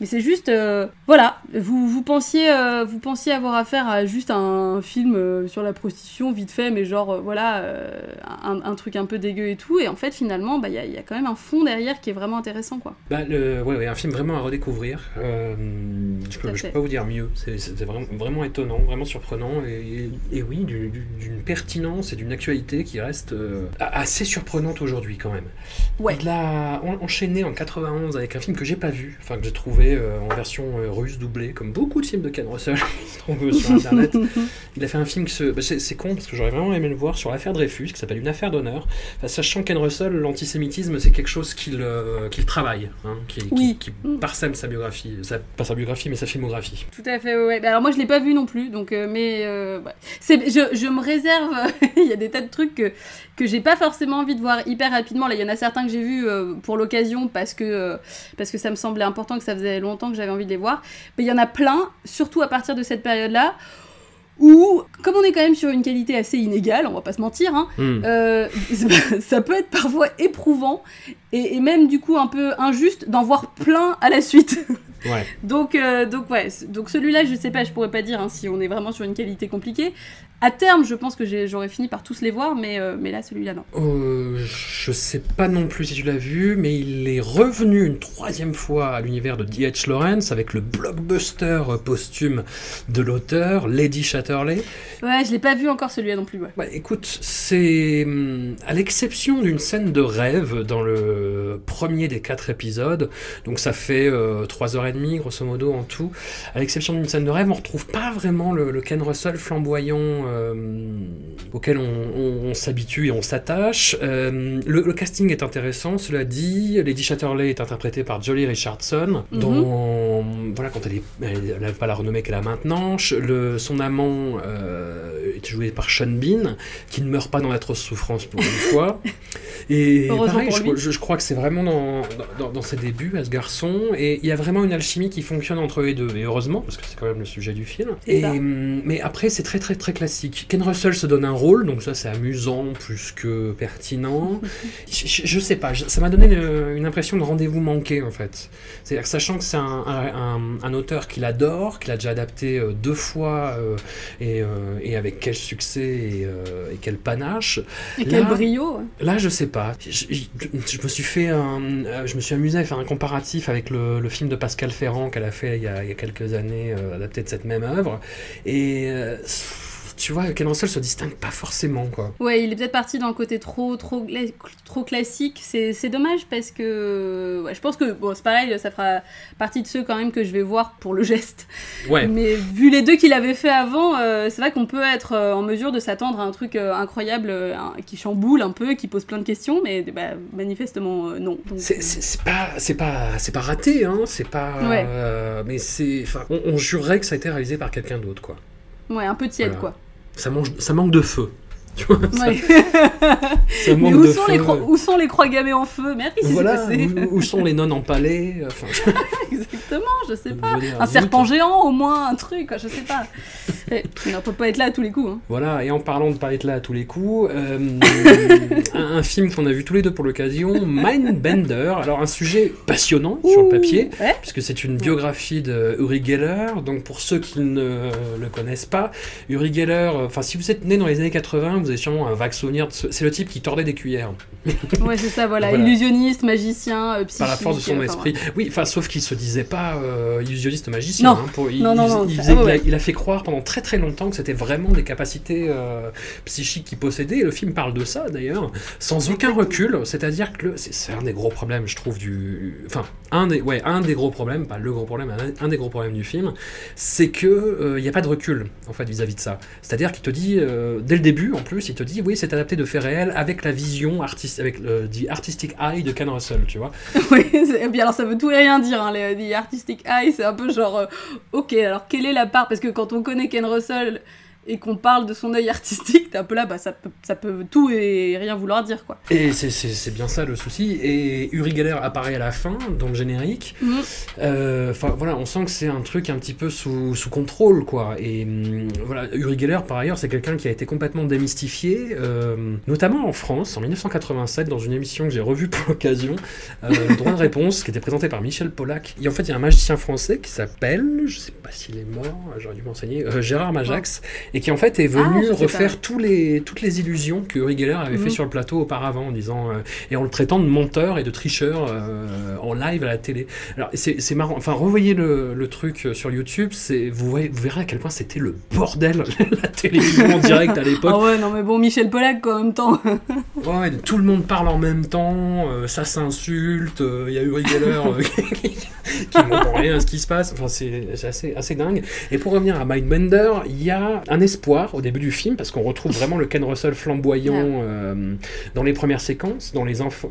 mais c'est juste, euh, voilà, vous, vous, pensiez, euh, vous pensiez avoir affaire à juste un film euh, sur la prostitution, vite fait, mais genre, voilà, un, truc un peu dégueu et tout. Et en fait, finalement, bah, il y, a quand même un fond derrière qui est vraiment intéressant, quoi.
Bah, le, ouais, ouais, un film vraiment à redécouvrir. je peux, peux pas vous dire mieux. C'était vraiment, vraiment étonnant, vraiment surprenant. Et, et oui, d'une pertinence et d'une actualité qui reste assez surprenante aujourd'hui, quand même.
Ouais.
Il a enchaîné en 91 avec un film que j'ai pas vu, enfin, que j'ai trouvé euh, en version euh, russe doublée, comme beaucoup de films de Ken Russell qui se sur internet. Il a fait un film que bah, c'est con parce que j'aurais vraiment aimé le voir sur l'affaire Dreyfus, qui s'appelle Une affaire d'honneur. sachant Ken Russell, l'antisémitisme c'est quelque chose qu'il euh, travaille, hein, qui,
oui.
qui, parsème sa biographie, sa, pas sa biographie mais sa filmographie.
Tout à fait, ouais. Alors moi je l'ai pas vu non plus, donc mais je, je, me réserve. il y a des tas de trucs que que j'ai pas forcément envie de voir hyper rapidement. Là, il y en a certains que j'ai vus pour l'occasion parce que parce que ça me semblait important que ça faisait longtemps que j'avais envie de les voir. Mais il y en a plein, surtout à partir de cette période-là, où, comme on est quand même sur une qualité assez inégale, on va pas se mentir, hein, hmm. euh, ça peut être parfois éprouvant et, même du coup un peu injuste d'en voir plein à la suite.
Ouais.
donc, euh, donc ouais, donc celui-là, je sais pas, je pourrais pas dire hein, si on est vraiment sur une qualité compliquée, à terme, je pense que j'aurais fini par tous les voir, mais, euh, mais là, celui-là, non.
Euh, je sais pas non plus si tu l'as vu, mais il est revenu une troisième fois à l'univers de D.H. Lawrence avec le blockbuster posthume de l'auteur, Lady Chatterley.
Ouais, je l'ai pas vu encore celui-là non plus. Ouais.
Bah, écoute, c'est hum, à l'exception d'une scène de rêve dans le premier des quatre épisodes, donc ça fait euh, trois heures et demie grosso modo en tout. À l'exception d'une scène de rêve, on retrouve pas vraiment le, le Ken Russell flamboyant euh, auquel on, s'habitue et on s'attache. Euh, le, casting est intéressant, cela dit. Lady Chatterley est interprétée par Jolie Richardson, mhm. dont, voilà, quand elle n'a pas la renommée qu'elle a maintenant. Le, son amant euh, est joué par Sean Bean, qui ne meurt pas dans l'atroce souffrance pour une fois. Et pareil, je, crois que c'est vraiment dans, dans, ses débuts à ce garçon. Et il y a vraiment une alchimie qui fonctionne entre les deux. Et heureusement, parce que c'est quand même le sujet du film. Et, mais après, c'est très très très classique Ken Russell se donne un rôle, donc ça c'est amusant plus que pertinent. je, sais pas, ça m'a donné une, impression de rendez-vous manqué en fait. C'est-à-dire sachant que c'est un, auteur qu'il adore, qu'il a déjà adapté euh, deux fois euh, euh, et, avec quel succès et, quel panache.
Et quel brio.
Là je sais pas. Je, me suis fait je me suis amusé à faire un comparatif avec le, film de Pascal Ferrand qu'elle a fait il y a, il y a quelques années adapté de cette même œuvre et tu vois, Ken Russell se distingue pas forcément, quoi.
Ouais, il est peut-être parti dans le côté trop, trop, trop classique. C'est dommage parce que ouais, je pense que bon, c'est pareil, ça fera partie de ceux quand même que je vais voir pour le geste.
Ouais.
Mais vu les deux qu'il avait fait avant, euh, c'est vrai qu'on peut être euh, en mesure de s'attendre à un truc euh, incroyable euh, qui chamboule un peu, qui pose plein de questions, mais bah, manifestement non.
C'est- pas, c'est pas, c'est pas raté, hein. C'est pas,
Ouais.
mais c'est, on, on jurerait que ça a été réalisé par quelqu'un d'autre, quoi.
ouais, un peu tiède
Voilà.
quoi.
Ça, mange, ça manque de feu. Tu vois, ça,
Ouais.
ça
Mais
manque
où
de
sont,
feu.
les croix, où sont les croix gammées en feu Merde,
Voilà, où, où sont les nonnes empalées enfin,
Exactement, je sais pas. Un serpent géant au moins, un truc, je sais pas. On peut pas être là à tous les coups. Hein.
Voilà, et en parlant de pas être là à tous les coups, euh, un, un film qu'on a vu tous les deux pour l'occasion, Mindbender. Alors, un sujet passionnant sur le papier,
Ouais.
puisque c'est une biographie de Uri Geller. Donc, pour ceux qui ne le connaissent pas, Uri Geller, euh, enfin, si vous êtes né dans les années 80, vous avez sûrement un vague souvenir. ce- C'est le type qui tordait des cuillères
Ouais, c'est ça, voilà.
Voilà.
Illusionniste, magicien, euh, psychique.
par la force de son
enfin,
esprit. Oui, enfin, sauf qu'il se disait pas euh, illusionniste magicien.
Non.
hein, pour- il,
Non, non,
il-
non,
il
ça-
faisait-
ah
il a- il a fait croire pendant très très longtemps que c'était vraiment des capacités euh, psychiques qu'il possédait. Et le film parle de ça d'ailleurs, sans aucun recul. C'est-à-dire que c'est un des gros problèmes, je trouve, du. Enfin, un des, ouais, un des gros problèmes, pas le gros problème, un, des gros problèmes du film, c'est que il n'y a pas de recul en fait vis-à-vis de ça. C'est-à-dire qu'il te dit euh, dès le début, en plus, il te dit oui, c'est adapté de faits réels avec la vision artistique, avec le the artistic eye de Ken Russell, tu vois.
Oui, et puis alors ça veut tout et rien dire, hein, les artistic eye, c'est un peu genre, euh, ok, alors quelle est la part? Parce que quand on connaît Ken Russell et qu'on parle de son œil artistique, t'es un peu là, bah ça peut, ça peut tout et rien vouloir dire, quoi.
Et c'est- bien ça le souci. Et Uri Geller apparaît à la fin, dans le générique.
Mhm.
Euh, Enfin voilà, on sent que c'est un truc un petit peu sous, sous contrôle, quoi. Et hum, voilà, Uri Geller, par ailleurs, c'est quelqu'un qui a été complètement démystifié, euh, notamment en France, en 1987, dans une émission que j'ai revue pour l'occasion, euh, droit de réponse, qui était présenté par Michel Pollack. Et en fait, il y a un magicien français qui s'appelle, je sais pas s'il est mort, j'aurais dû m'enseigner, Gérard Majax, et qui en fait est venu
Ah,
refaire tous les, toutes les illusions que Uri Geller avait fait
Mhm.
sur le plateau auparavant, en disant, euh, et en le traitant de menteur et de tricheur euh, en live à la télé. Alors c'est marrant, enfin revoyez le, le truc sur YouTube, c'est vous, voyez- vous verrez à quel point c'était le bordel la télévision en direct à l'époque.
Ah ouais, non mais bon, Michel Pollack, quoi, en même temps.
Ouais, tout le monde parle en même temps, euh, ça s'insulte, il y a Uri Geller qui qui comprend rien à ce qui se passe, enfin c'est assez, assez dingue. Et pour revenir à Mindbender, il y a un espoir au début du film, parce qu'on retrouve vraiment le Ken Russell flamboyant euh, dans les premières séquences, dans les enfants,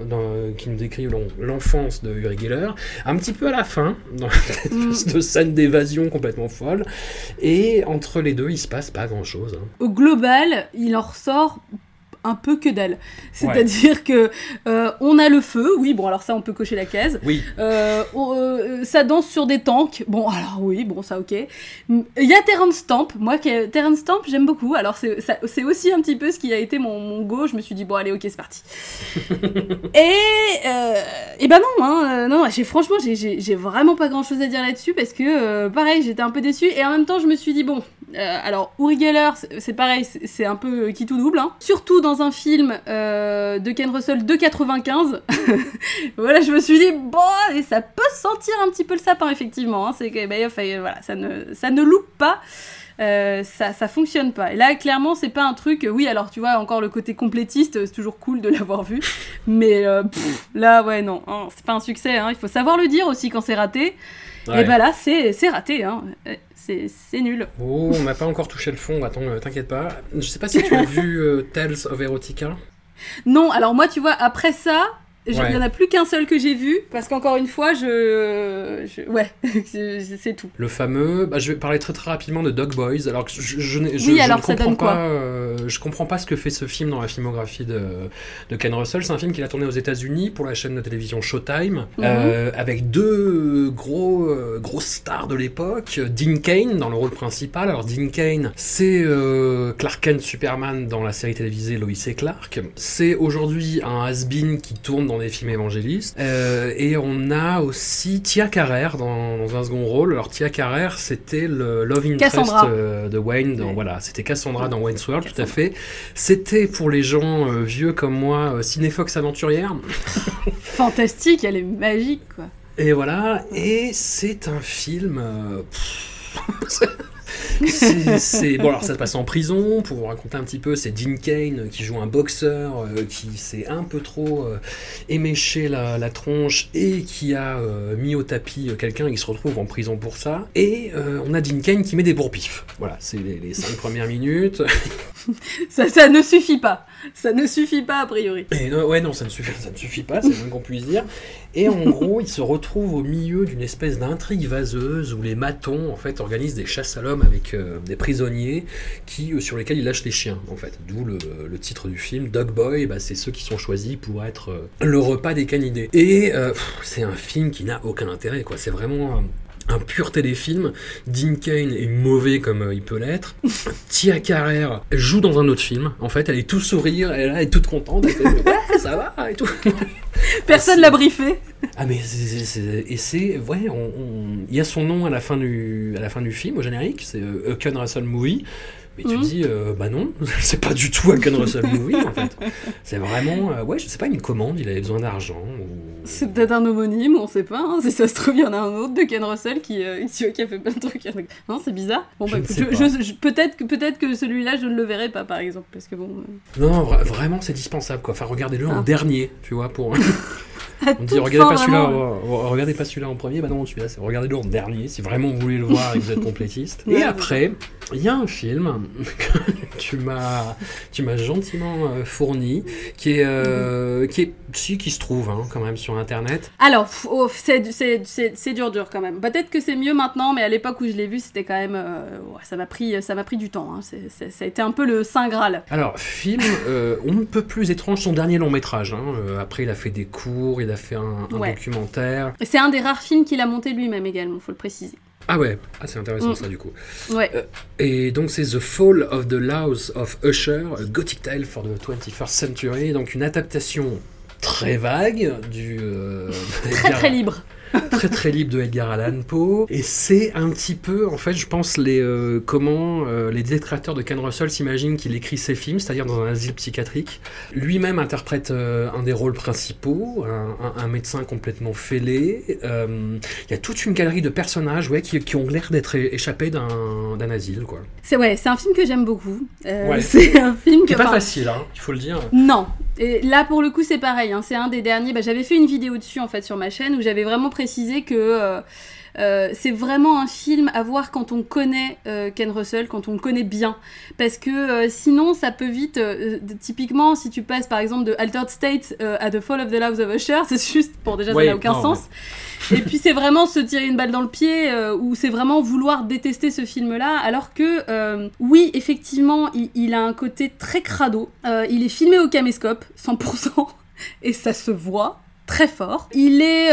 qui nous décrivent l'en- l'enfance de Uri Geller, un petit peu à la fin, dans espèce de scène d'évasion complètement folle, et entre les deux, il se passe pas grand-chose. hein.
Au global, il en ressort un peu que dalle. C'est-à-dire que euh, on a le feu, oui, bon alors ça on peut cocher la case.
Oui,
Euh, on- euh, ça danse sur des tanks. Bon, alors oui, bon, ça ok. Il y a Terrence Stamp. Moi, Terrence Stamp, j'aime beaucoup. Alors, c'est aussi un petit peu ce qui a été mon, mon go. Je me suis dit, bon, allez, ok, c'est parti. et, et ben non, hein, non, j'ai franchement, j'ai- vraiment pas grand chose à dire là-dessus parce que, pareil, j'étais un peu déçue. Et en même temps, je me suis dit, bon, alors, Uri Geller, c'est pareil, c'est c'est un peu qui tout double. hein. Surtout dans un film euh, de Ken Russell de 95. voilà, je me suis dit, bon, et ça peut sentir un petit peu le sapin, effectivement. hein. c'est que, bah, enfin, voilà, ça ne, ça ne loupe pas. Euh, ça, ça fonctionne pas. Et là, clairement, c'est pas un truc. Oui, alors tu vois, encore le côté complétiste, c'est toujours cool de l'avoir vu. Mais euh, pff, là, ouais, non, hein, c'est pas un succès. hein. Il faut savoir le dire aussi quand c'est raté.
Ouais.
Et bah là, c'est c'est raté. Hein. C'est nul.
Oh, on n'a pas encore touché le fond, attends, euh, t'inquiète pas. Je sais pas si tu as vu euh, Tales of Erotica.
Non, alors moi, tu vois, après ça, il
Ouais.
y en a plus qu'un seul que j'ai vu. Parce qu'encore une fois, je. je- ouais, c'est tout.
Le fameux, bah, je vais parler très très rapidement de Dog Boys. Alors que je, je, je-
Oui, alors
ne
ça
comprends
donne quoi
pas, euh, je comprends pas ce que fait ce film dans la filmographie de, de Ken Russell. C'est un film qu'il a tourné aux États-Unis pour la chaîne de télévision Showtime,
Mhm.
euh, avec deux gros euh, grosses stars de l'époque. Dean Kane dans le rôle principal. Alors Dean Kane, c'est euh, Clark Kent Superman dans la série télévisée Lois et Clark. C'est aujourd'hui un has-been qui tourne dans des films évangélistes. Euh, et on a aussi Tia Carrère dans, dans un second rôle. Alors Tia Carrère, c'était le love interest euh, de Wayne. Dans. Voilà, c'était Cassandra dans Wayne's World, tout à fait. C'était pour les gens euh, vieux comme moi, euh, Cinéfox aventurière.
Fantastique, elle est magique, quoi.
Et voilà, et c'est un film. euh, pff, c'est bon alors ça se passe en prison pour vous raconter un petit peu c'est Dean Kane qui joue un boxeur euh, qui s'est un peu trop euh, éméché la, la, tronche et qui a euh, mis au tapis quelqu'un qui se retrouve en prison pour ça. Et on a Dean Kane qui met des bourpifs voilà c'est les, les, cinq premières minutes.
Ça, ça ne suffit pas ça ne suffit pas a priori
et, ouais non ça ne suffit ça ne suffit pas c'est le moins qu'on puisse dire et en gros il se retrouve au milieu d'une espèce d'intrigue vaseuse où les matons en fait organisent des chasses à l'homme avec euh, des prisonniers qui, euh, sur lesquels ils lâchent les chiens, en fait. D'où le, le, titre du film, Dog Boy, bah, c'est ceux qui sont choisis pour être euh, le repas des canidés. Et c'est un film qui n'a aucun intérêt, quoi. C'est vraiment un pur téléfilm. Dean Kane est mauvais comme il peut l'être. Tia Carrère joue dans un autre film. En fait, elle est tout sourire, elle est toute contente. Elle fait, ouais, ça va et tout.
Personne l'a briefé.
Ah mais et c'est ouais, il y a son nom à la fin du à la fin du film au générique, c'est euh, A Russell Movie. Mais tu mhm. dis, euh, bah non, c'est pas du tout un Ken Russell movie en fait. C'est vraiment, euh, ouais, je sais pas, une commande, il avait besoin d'argent. Ou...
C'est peut-être un homonyme, on sait pas. Hein. Si ça se trouve, il y en a un autre de Ken Russell qui, qui a fait plein de trucs. Non, c'est bizarre. Bon, bah, peut-être que, peut que celui-là, je ne le verrai pas par exemple. Parce que bon.
Non, vraiment, c'est dispensable quoi. Enfin, regardez-le en ah. dernier, tu vois, pour. On dit regardez pas celui-là, regardez pas celui-là en premier, bah non, celui-là, regardez-le en dernier si vraiment vous voulez le voir et que vous êtes complétiste. Et après, il y a un film que tu m'as, tu m'as gentiment euh, fourni, qui est, euh, qui est, si, qui se trouve hein, quand même sur internet.
Alors, oh, c'est dur, dur quand même. Peut-être que c'est mieux maintenant, mais à l'époque où je l'ai vu, c'était quand même, euh, ça m'a pris, ça m'a pris du temps. Hein. ça a été un peu le saint graal.
Alors, film, on ne peut plus étrange, son dernier long métrage. Hein. après, il a fait des cours, il a fait un, documentaire.
C'est un des rares films qu'il a monté lui-même également, faut le préciser.
Ah ouais, ah, c'est intéressant mm. ça du coup.
Ouais.
Euh, et donc c'est The Fall of the Laws of Usher, a Gothic Tale for the 21st Century, donc une adaptation très vague du...
Euh, très très libre
très très libre de Edgar Allan Poe. Et c'est un petit peu, en fait, je pense, les, euh, comment euh, les détracteurs de Ken Russell s'imaginent qu'il écrit ses films, c'est-à-dire dans un asile psychiatrique. Lui-même interprète euh, un des rôles principaux, un, médecin complètement fêlé. Il y a toute une galerie de personnages ouais, qui, qui ont l'air d'être échappés d'un asile. quoi.
C'est ouais, c'est un film que j'aime beaucoup. C'est un film
qui est pas facile, hein, il faut le dire.
Non, et là, pour le coup, c'est pareil. Hein. c'est un des derniers. Bah, j'avais fait une vidéo dessus, en fait, sur ma chaîne, où j'avais vraiment précisé que euh, euh, c'est vraiment un film à voir quand on connaît euh, Ken Russell, quand on le connaît bien. Parce que sinon, ça peut vite. typiquement, si tu passes, par exemple, de Altered State à The Fall of the Loves of Usher, c'est juste. Bon, déjà, ça n'a aucun sens. Et puis c'est vraiment se tirer une balle dans le pied, euh, ou c'est vraiment vouloir détester ce film-là, alors que euh, oui, effectivement, il, a un côté très crado. Euh, il est filmé au caméscope, 100%, et ça se voit très fort. Il est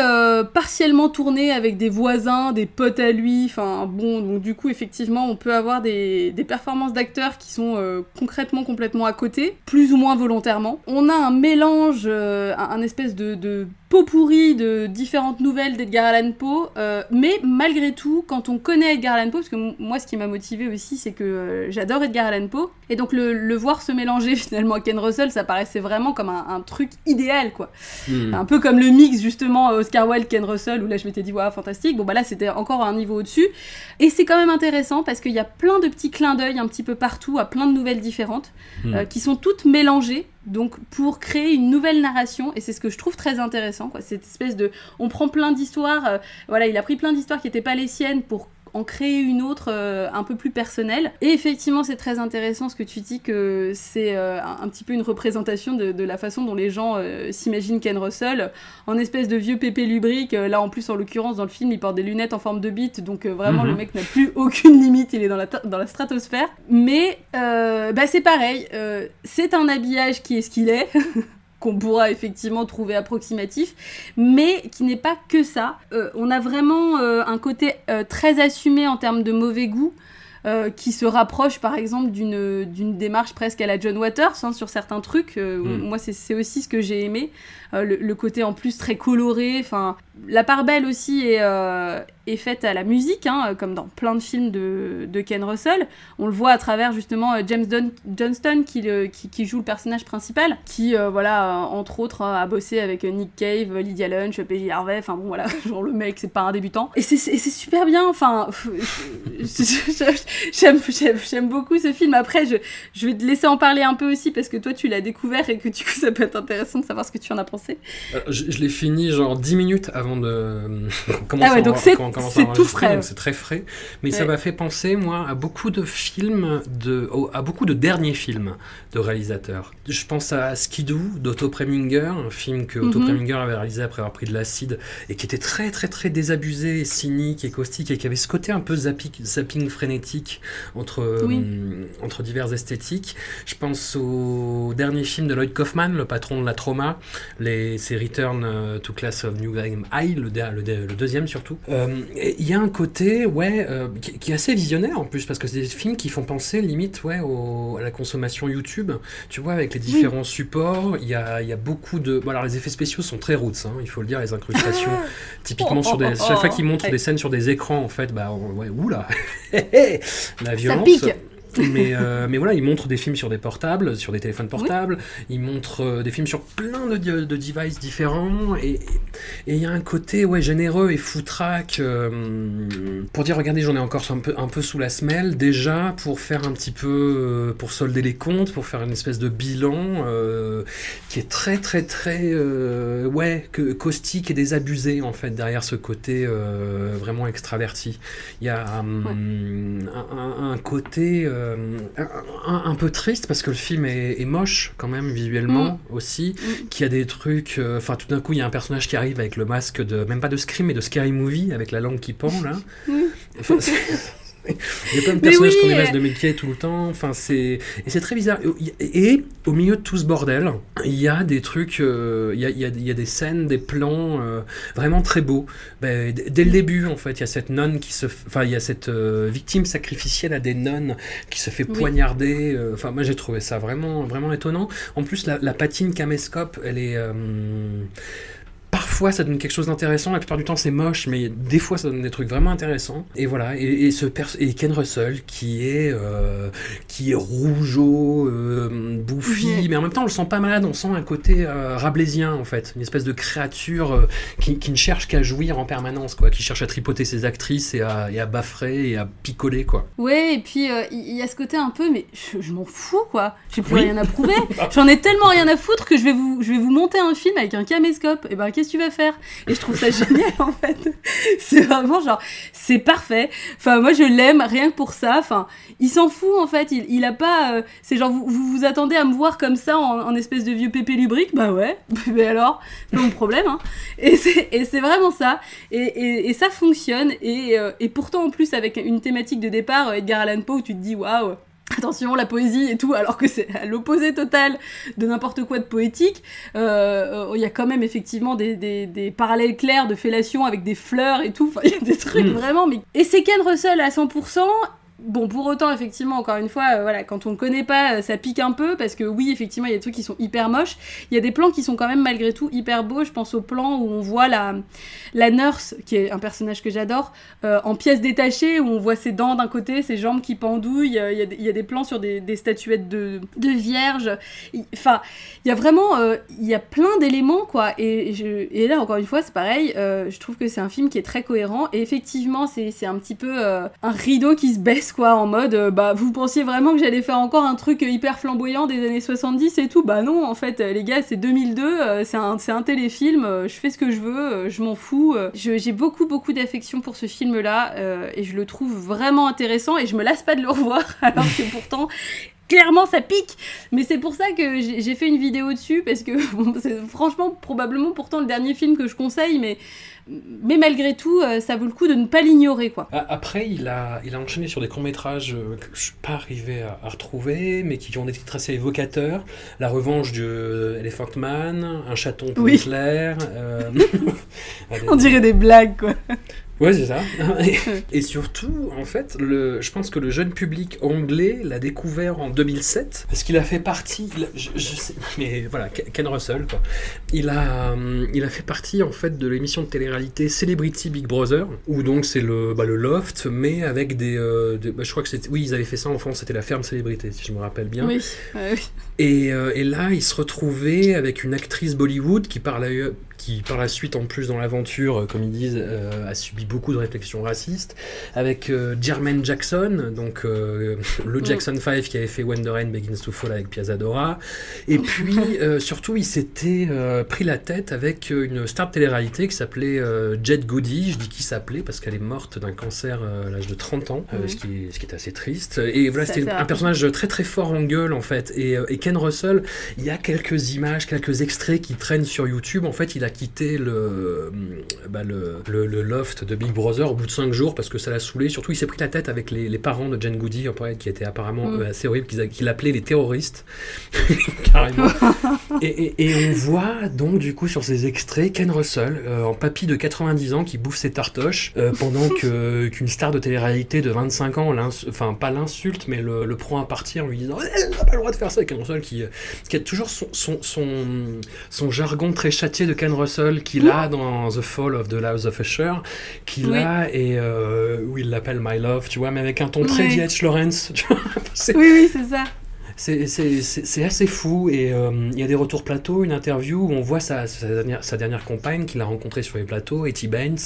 partiellement tourné avec des voisins, des potes à lui, enfin bon, donc du coup effectivement on peut avoir des, performances d'acteurs qui sont concrètement complètement à côté, plus ou moins volontairement. On a un mélange, un, espèce de pot pourri de différentes nouvelles d'Edgar Allan Poe, euh, mais malgré tout, quand on connaît Edgar Allan Poe, parce que moi ce qui m'a motivé aussi, c'est que euh, j'adore Edgar Allan Poe, et donc le, voir se mélanger finalement à Ken Russell, ça paraissait vraiment comme un, truc idéal, quoi. Hmm. Un peu comme le mix justement Oscar Wilde, Ken Russell, où là je m'étais dit, waouh, fantastique, bon bah là c'était encore un niveau au-dessus, et c'est quand même intéressant parce qu'il y a plein de petits clins d'œil un petit peu partout à plein de nouvelles différentes, hmm. euh, qui sont toutes mélangées, donc pour créer une nouvelle narration et c'est ce que je trouve très intéressant quoi cette espèce de on prend plein d'histoires euh, voilà il a pris plein d'histoires qui n'étaient pas les siennes pour en créer une autre euh, un peu plus personnelle. Et effectivement, c'est très intéressant ce que tu dis que c'est euh, un, petit peu une représentation de, la façon dont les gens s'imaginent Ken Russell en espèce de vieux pépé lubrique. là, en plus, en l'occurrence, dans le film, il porte des lunettes en forme de bite, donc vraiment, le mhm. mec n'a plus aucune limite, il est dans la, dans la stratosphère. Mais bah, c'est pareil, c'est un habillage qui est ce qu'il est. qu'on pourra effectivement trouver approximatif, mais qui n'est pas que ça. Euh, on a vraiment euh, un côté euh, très assumé en termes de mauvais goût. qui se rapproche par exemple d'une démarche presque à la John Waters hein, sur certains trucs. Hmm. Moi, c'est aussi ce que j'ai aimé. Le, le, côté en plus très coloré. Enfin, la part belle aussi est, est faite à la musique, hein, comme dans plein de films de, Ken Russell. On le voit à travers justement James Don Johnston qui, joue le personnage principal, qui, voilà, entre autres, a bossé avec Nick Cave, Lydia Lunch, PJ Harvey, enfin bon, voilà, genre le mec, c'est pas un débutant. Et c'est super bien, enfin, j'aime beaucoup ce film. Après, je, je vais te laisser en parler un peu aussi parce que toi, tu l'as découvert et que du coup, ça peut être intéressant de savoir ce que tu en as pensé.
Euh, je, l'ai fini genre 10 minutes avant de commencer
ah ouais, donc c'est tout frais.
c'est très frais. Mais ça m'a fait penser, moi, à beaucoup de films, de, à beaucoup de derniers films de réalisateurs. Je pense à Skidoo d'Otto Preminger, un film que Otto mhm. Preminger avait réalisé après avoir pris de l'acide et qui était très, très, très désabusé, cynique et caustique et qui avait ce côté un peu zapping, zapping frénétique entre, euh, entre diverses esthétiques. Je pense au dernier film de Lloyd Kaufman, le patron de la trauma, les, c'est Return euh, to Class of New Game High, le, le, deuxième surtout. Euh, il y a un côté, ouais, qui, est assez visionnaire en plus, parce que c'est des films qui font penser limite, ouais, à la consommation YouTube. Tu vois, avec les différents supports, il y a, y a, beaucoup de. Bon, alors les effets spéciaux sont très roots, hein, il faut le dire, les incrustations. typiquement, sur des, chaque fois qu'ils montrent des scènes sur des écrans, en fait, bah, ouais, oula, la violence. Ça pique mais, euh, mais voilà, il montre des films sur des portables, sur des téléphones portables, il montre euh, des films sur plein de, de devices différents, et il y a un côté ouais, généreux et foutraque euh, pour dire regardez, j'en ai encore un peu, un peu sous la semelle, déjà pour faire un petit peu, pour solder les comptes, pour faire une espèce de bilan qui est très très très ouais, que, caustique et désabusé en fait derrière ce côté vraiment extraverti. Il y a un, un, côté euh, un, peu triste parce que le film est, moche quand même visuellement mm. aussi, mm. qui a des trucs. Euh, enfin, tout d'un coup, il y a un personnage qui arrive avec le masque de même pas de Scream mais de Scary Movie avec la langue qui pend là. Il y a plein de personnages qu'on laisse de Mickey tout le temps. Enfin, c'est et c'est très bizarre. Et au milieu de tout ce bordel, il y a des trucs, euh, il, y a, il, y a, des scènes, des plans euh, vraiment très beaux. Ben, dès le début, en fait, il y a cette nonne qui se, enfin, il y a cette euh, victime sacrificielle à des nonnes qui se fait poignarder. Enfin, moi, j'ai trouvé ça vraiment, vraiment étonnant. En plus, la, la patine caméscope, elle est Parfois, ça donne quelque chose d'intéressant. La plupart du temps, c'est moche, mais des fois, ça donne des trucs vraiment intéressants. Et voilà. Et, ce et Ken Russell, qui est, euh, qui est rougeau, euh, bouffi, mais en même temps, on le sent pas malade. On sent un côté euh, rablaisien, en fait. Une espèce de créature qui, ne cherche qu'à jouir en permanence, quoi. Qui cherche à tripoter ses actrices et à, et à baffrer et à picoler, quoi.
Ouais, et puis il y, a ce côté un peu, mais je, m'en fous, quoi. J'ai plus rien à prouver. J'en ai tellement rien à foutre que je vais vous, je vais vous monter un film avec un caméscope. Et ben, qu'est-ce que tu vas faire Et je trouve ça génial en fait. C'est vraiment genre, c'est parfait. Enfin, moi je l'aime rien que pour ça. Enfin, il s'en fout en fait. Il, il a pas. Euh, c'est genre, vous, vous, attendez à me voir comme ça en, espèce de vieux pépé lubrique? Bah ouais. Mais alors, c'est mon problème. Hein. Et c'est vraiment ça. Et, et, ça fonctionne. Et, euh, et pourtant, en plus, avec une thématique de départ, Edgar Allan Poe, où tu te dis waouh attention, la poésie et tout, alors que c'est à l'opposé total de n'importe quoi de poétique. Euh, il y a quand même effectivement des, des, parallèles clairs de fellation avec des fleurs et tout. Enfin, il y a des trucs hmm. vraiment. Mais... Et c'est Ken Russell à 100%. Bon, pour autant, effectivement, encore une fois, euh, voilà, quand on ne connaît pas, euh, ça pique un peu, parce que oui, effectivement, il y a des trucs qui sont hyper moches. Il y a des plans qui sont quand même, malgré tout, hyper beaux. Je pense au plan où on voit la, la nurse, qui est un personnage que j'adore, euh, en pièces détachées, où on voit ses dents d'un côté, ses jambes qui pendouillent. Il y a, il y a des plans sur des, statuettes de, de, vierges. Enfin, il y a vraiment, il y a plein d'éléments, quoi. Et, et, là, encore une fois, c'est pareil. je trouve que c'est un film qui est très cohérent. Et effectivement, c'est un petit peu un rideau qui se baisse quoi, en mode, euh, bah, vous pensiez vraiment que j'allais faire encore un truc hyper flamboyant des années 70 et tout? Bah non, en fait, les gars, c'est 2002, euh, c'est un, téléfilm, euh, je fais ce que je veux, je m'en fous. J'ai beaucoup, beaucoup d'affection pour ce film-là, et je le trouve vraiment intéressant, et je me lasse pas de le revoir, alors que pourtant, clairement ça pique mais c'est pour ça que j'ai fait une vidéo dessus parce que c'est franchement probablement pourtant le dernier film que je conseille mais mais malgré tout, euh, ça vaut le coup de ne pas l'ignorer, quoi.
Après, il a, il a enchaîné sur des courts-métrages euh, que je suis pas arrivé à, retrouver, mais qui ont des titres assez évocateurs. La revanche de euh, Elephant Man, Un chaton pour Hitler.
On dirait des blagues, quoi.
Ouais, c'est ça. et surtout, en fait, le, je pense que le jeune public anglais l'a découvert en 2007 parce qu'il a fait partie. a- je, je sais, mais voilà, Ken Russell, quoi. Il a, hum, il a fait partie en fait de l'émission de télé-réalité Celebrity Big Brother, où donc c'est le, bah, le loft, mais avec des. euh, des- bah, je crois que c'était. Oui, ils avaient fait ça en France, c'était la ferme célébrité, si je me rappelle bien.
Oui, ouais, oui.
Et, euh, et là, il se retrouvait avec une actrice Bollywood qui par la, qui par la suite, en plus dans l'aventure, euh, comme ils disent, euh, a subi beaucoup de réflexions racistes, avec euh, Jermaine Jackson, donc euh, le
Mm.
Jackson 5 qui avait fait When the Rain Begins to Fall avec Piazzadora. Et puis, surtout, il s'était pris la tête avec une star de télé-réalité qui s'appelait Jet Goody. Je dis qui s'appelait parce qu'elle est morte d'un cancer à l'âge de 30 ans,
Mhm.
ce, qui est, ce qui est assez triste. Et voilà, c'était un personnage très très fort en gueule en fait. Et, et Ken Russell, il y a quelques images, quelques extraits qui traînent sur YouTube. En fait, il a quitté le, euh, bah, le, le- le loft de Big Brother au bout de 5 jours parce que ça l'a saoulé. Surtout, il s'est pris la tête avec les, les parents de Jen Goody, qui étaient apparemment
Mm.
euh, assez horribles, a- qu'il appelait les terroristes. Carrément. Et, et- et on voit donc du coup sur ces extraits Ken Russell euh, en papy de 90 ans qui bouffe ses tartoches euh, pendant qu'une star de télé-réalité de 25 ans, enfin pas l'insulte mais le, le prend à partir en lui disant elle n'a pas le droit de faire ça. Ken Russell qui, qui a toujours son, son, son, son jargon très châtié de Ken Russell qu'il a dans The Fall of the House of Usher, qu'il
Oui.
a et euh, où il l'appelle My Love, tu vois, mais avec un ton très
Oui.
D.H. Lawrence. tu vois. C'est-
Oui, oui, c'est ça.
c'est- assez fou et euh, il y a des retours plateau, une interview où on voit sa, sa dernière, sa dernière compagne qu'il a rencontrée sur les plateaux, Etty Baines,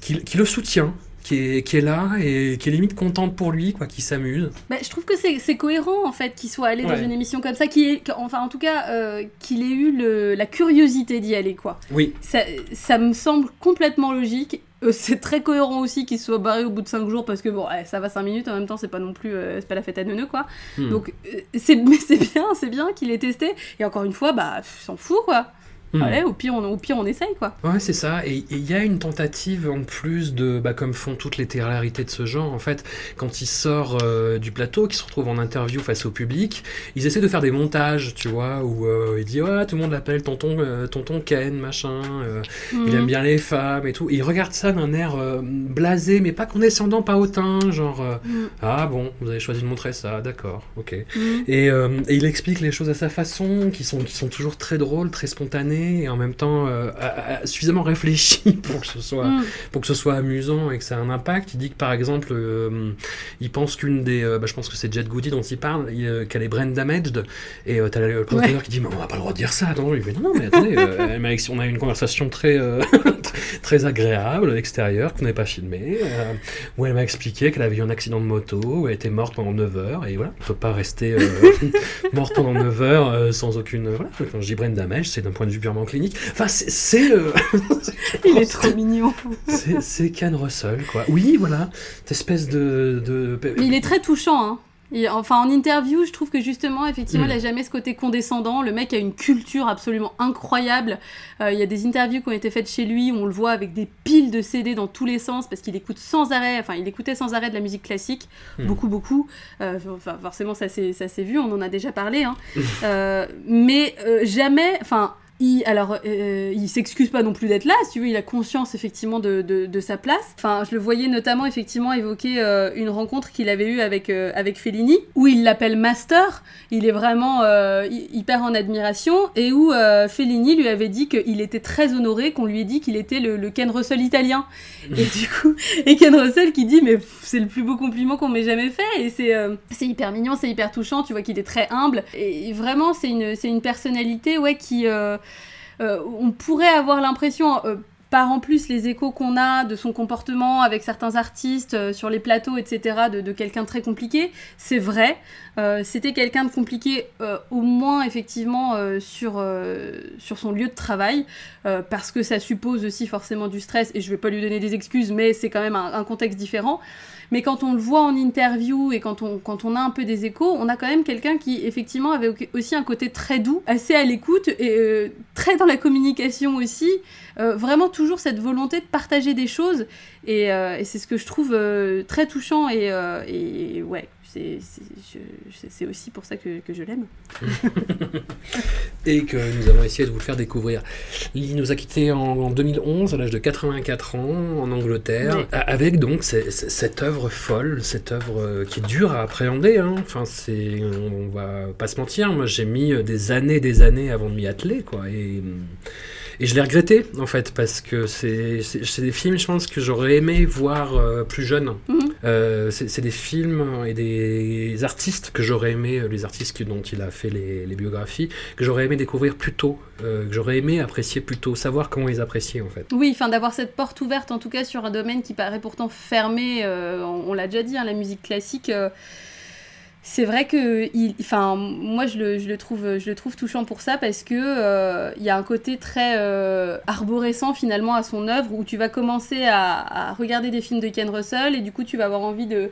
qui, qui le soutient, qui est, qui est là et qui est limite contente pour lui, quoi, qui s'amuse.
Bah, je trouve que c'est cohérent en fait qu'il soit allé dans une émission comme ça, qu'il ait- qu'- enfin en tout cas euh, qu'il ait eu le- la curiosité d'y aller quoi.
Oui,
Ça, ça me semble complètement logique. Euh, c'est très cohérent aussi qu'il soit barré au bout de 5 jours parce que bon, ouais, ça va 5 minutes en même temps, c'est pas non plus euh, c'est pas la fête à neuneux quoi.
Hmm.
Donc c'est mais c'est bien, c'est bien qu'il ait testé et encore une fois bah s'en fout quoi.
Hmm.
Allez, au pire on au pire on essaye quoi.
Ouais, c'est ça. Et il y a une tentative en plus de, bah, comme font toutes les télé-réalités de ce genre, en fait, quand il sort euh, du plateau, qu'il se retrouve en interview face au public, ils essaient de faire des montages, tu vois, où euh, il dit ouais, tout le monde l'appelle tonton, euh, tonton Ken, machin. Il
Mhm.
aime bien les femmes et tout. Et il regarde ça d'un air blasé, mais pas condescendant, pas hautain, genre
Mhm.
ah bon, vous avez choisi de montrer ça, d'accord, ok. Et, et il explique les choses à sa façon, qui sont, qui sont toujours très drôles, très spontanées, et en même temps euh, suffisamment réfléchies pour que ce soit
Mhm.
pour que ce soit amusant et que ça ait un impact. Il dit que par exemple, euh, il pense qu'une des, euh, bah, je pense que c'est Jet Goody dont il parle, qu'elle est brain damaged, et t'as le présentateur qui dit mais on n'a pas le droit de dire ça. Attends, il fait non non mais attendez, elle m'a ex- on a eu une conversation très très agréable à l'extérieur qu'on n'avait pas filmé, euh, où elle m'a expliqué qu'elle avait eu un accident de moto, où elle était morte pendant 9 heures, et voilà, on peut pas rester euh, morte pendant 9 heures euh, sans aucune, voilà. Quand je dis damage, c'est d'un point de vue purement clinique. Enfin c'est
Il est trop mignon.
c'est- C'est Ken Russell, quoi. Oui, voilà. Cette espèce de. de...
Mais il est très touchant, hein. Enfin, en interview, je trouve que justement, effectivement,
Mm.
il a jamais ce côté condescendant. Le mec a une culture absolument incroyable. Euh, Il y a des interviews qui ont été faites chez lui où on le voit avec des piles de CD dans tous les sens parce qu'il écoute sans arrêt, enfin, il écoutait sans arrêt de la musique classique,
Mm.
beaucoup, beaucoup. Euh, Enfin, forcément, ça s'est vu, on en a déjà parlé. Hein. Euh, mais jamais, enfin. Alors, euh, il s'excuse pas non plus d'être là, si tu veux, il a conscience effectivement de, de, sa place. Enfin, je le voyais notamment effectivement évoquer euh, une rencontre qu'il avait eue avec, euh, avec Fellini, où il l'appelle Master, il est vraiment euh, hy- hyper en admiration, et où euh, Fellini lui avait dit qu'il était très honoré qu'on lui ait dit qu'il était le, Ken Russell italien. et du coup, et Ken Russell qui dit, mais c'est le plus beau compliment qu'on m'ait jamais fait, et c'est euh, hyper mignon, c'est hyper touchant, tu vois qu'il est très humble, et vraiment, c'est une, une personnalité, ouais, qui... euh, on pourrait avoir l'impression, euh, par en plus les échos qu'on a de son comportement avec certains artistes euh, sur les plateaux, etc., de, quelqu'un très compliqué. C'est vrai, c'était quelqu'un de compliqué au moins effectivement sur, son lieu de travail, parce que ça suppose aussi forcément du stress, et je vais pas lui donner des excuses, mais c'est quand même un contexte différent. Mais quand on le voit en interview et quand on, quand on a un peu des échos, on a quand même quelqu'un qui effectivement avait au- aussi un côté très doux, assez à l'écoute et euh, très dans la communication aussi, euh, vraiment toujours cette volonté de partager des choses. Et, et c'est ce que je trouve très touchant. Et, et ouais, c'est aussi pour ça que, que je l'aime.
et que nous allons essayer de vous faire découvrir. Lily nous a quittés en, 2011, à l'âge de 84 ans, en Angleterre, avec donc cette œuvre folle, cette œuvre euh, qui est dure à appréhender. Hein. Enfin, c'est, on, va pas se mentir, moi j'ai mis des années, des années avant de m'y atteler, quoi. Et, et je l'ai regretté, en fait, parce que c'est des films, je pense, que j'aurais aimé voir euh, plus jeune. Mhm. Euh, c'est des films et des artistes que j'aurais aimé, euh, les artistes dont il a fait les, biographies, que j'aurais aimé découvrir plus tôt, que j'aurais aimé apprécier plus tôt, savoir comment ils appréciaient, en fait.
Oui, enfin, d'avoir cette porte ouverte, en tout cas, sur un domaine qui paraît pourtant fermé, on, l'a déjà dit, hein, la musique classique c'est vrai que enfin moi je le, trouve je le trouve touchant pour ça parce que euh, il y a un côté très euh, arborescent finalement à son œuvre où tu vas commencer à, regarder des films de Ken Russell et du coup tu vas avoir envie de,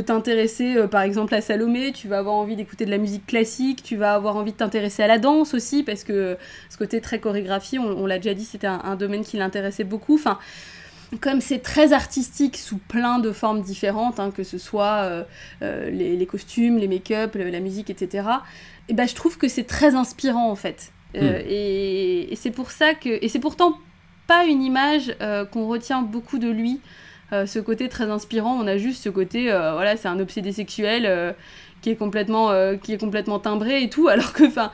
t'intéresser euh, par exemple à Salomé. Tu vas avoir envie d'écouter de la musique classique. Tu vas avoir envie de t'intéresser à la danse aussi parce que ce côté très chorégraphie on, l'a déjà dit c'était un, un, domaine qui l'intéressait beaucoup. Enfin comme c'est très artistique sous plein de formes différentes, hein, que ce soit euh, euh, les, costumes, les make-up, la musique, etc., et ben, je trouve que c'est très inspirant en fait. Euh, hmm. et, c'est pour ça que. Et c'est pourtant pas une image qu'on retient beaucoup de lui, ce côté très inspirant. On a juste ce côté, voilà, c'est un obsédé sexuel qui, est complètement, qui est complètement timbré et tout, alors que, enfin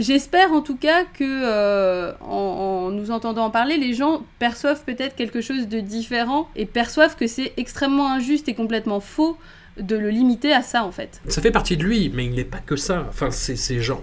J'espère en tout cas que, euh, en, nous entendant en parler, les gens perçoivent peut-être quelque chose de différent et perçoivent que c'est extrêmement injuste et complètement faux de le limiter à ça en fait.
Ça fait partie de lui, mais il n'est pas que ça. Enfin, c'est genre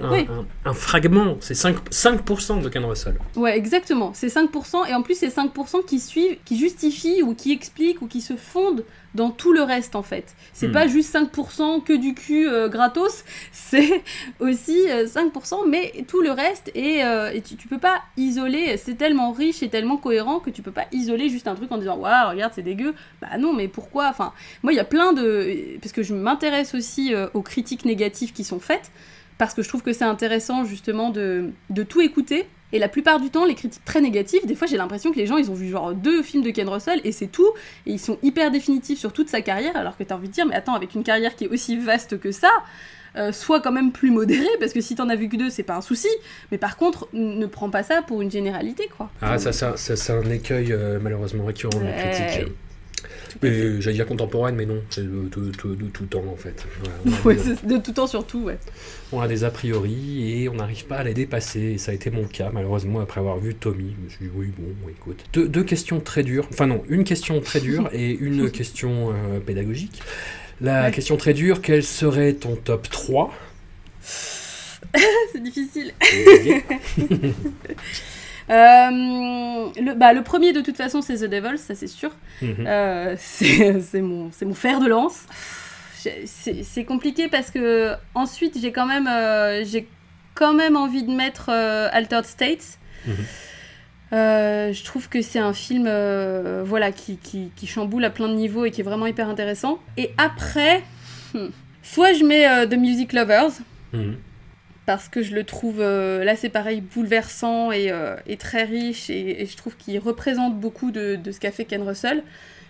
un, fragment, c'est 5%, 5 de Ken Russell.
Ouais, exactement. C'est 5%, et en plus, c'est 5% qui suivent, qui justifient ou qui expliquent ou qui se fondent dans tout le reste en fait. C'est hmm. pas juste 5% que du cul euh, gratos, c'est aussi 5%, euh, mais tout le reste, et, euh, tu, peux pas isoler, c'est tellement riche et tellement cohérent que tu peux pas isoler juste un truc en disant Waouh, regarde, c'est dégueu. Bah non, mais pourquoi? Enfin, moi, il y a plein de. Parce que je m'intéresse aussi aux critiques négatives qui sont faites, parce que je trouve que c'est intéressant justement de, de tout écouter et la plupart du temps, les critiques très négatives, des fois j'ai l'impression que les gens ils ont vu genre deux films de Ken Russell et c'est tout, et ils sont hyper définitifs sur toute sa carrière, alors que t'as envie de dire, mais attends, avec une carrière qui est aussi vaste que ça, euh, sois quand même plus modéré, parce que si t'en as vu que deux, c'est pas un souci, mais par contre, ne prends pas ça pour une généralité, quoi.
Ah, ça, ça, c'est un écueil euh, malheureusement récurrent de la critique. J'allais dire contemporaine, mais non, c'est de, tout temps en fait.
de tout temps surtout, ouais.
On a des a priori et on n'arrive pas à les dépasser. Et ça a été mon cas, malheureusement, après avoir vu Tommy. Je me suis dit, oui, bon, écoute. Deux, questions très dures. Enfin, non, une question très dure et une question euh, pédagogique. La question très dure, quel serait ton top 3
C'est difficile. Euh, le, bah, le premier, de toute façon, c'est The Devil, ça c'est sûr. Mhm. Euh, c'est mon, mon fer de lance. C'est compliqué parce que ensuite, j'ai quand, même, euh, j'ai quand même envie de mettre Altered States. Mhm. je trouve que c'est un film voilà, qui, qui, qui, chamboule à plein de niveaux et qui est vraiment hyper intéressant. Et après, hmm, soit je mets The Music Lovers. Mhm parce que je le trouve, euh, là c'est pareil, bouleversant et, euh, très riche, et, je trouve qu'il représente beaucoup de, ce qu'a fait Ken Russell,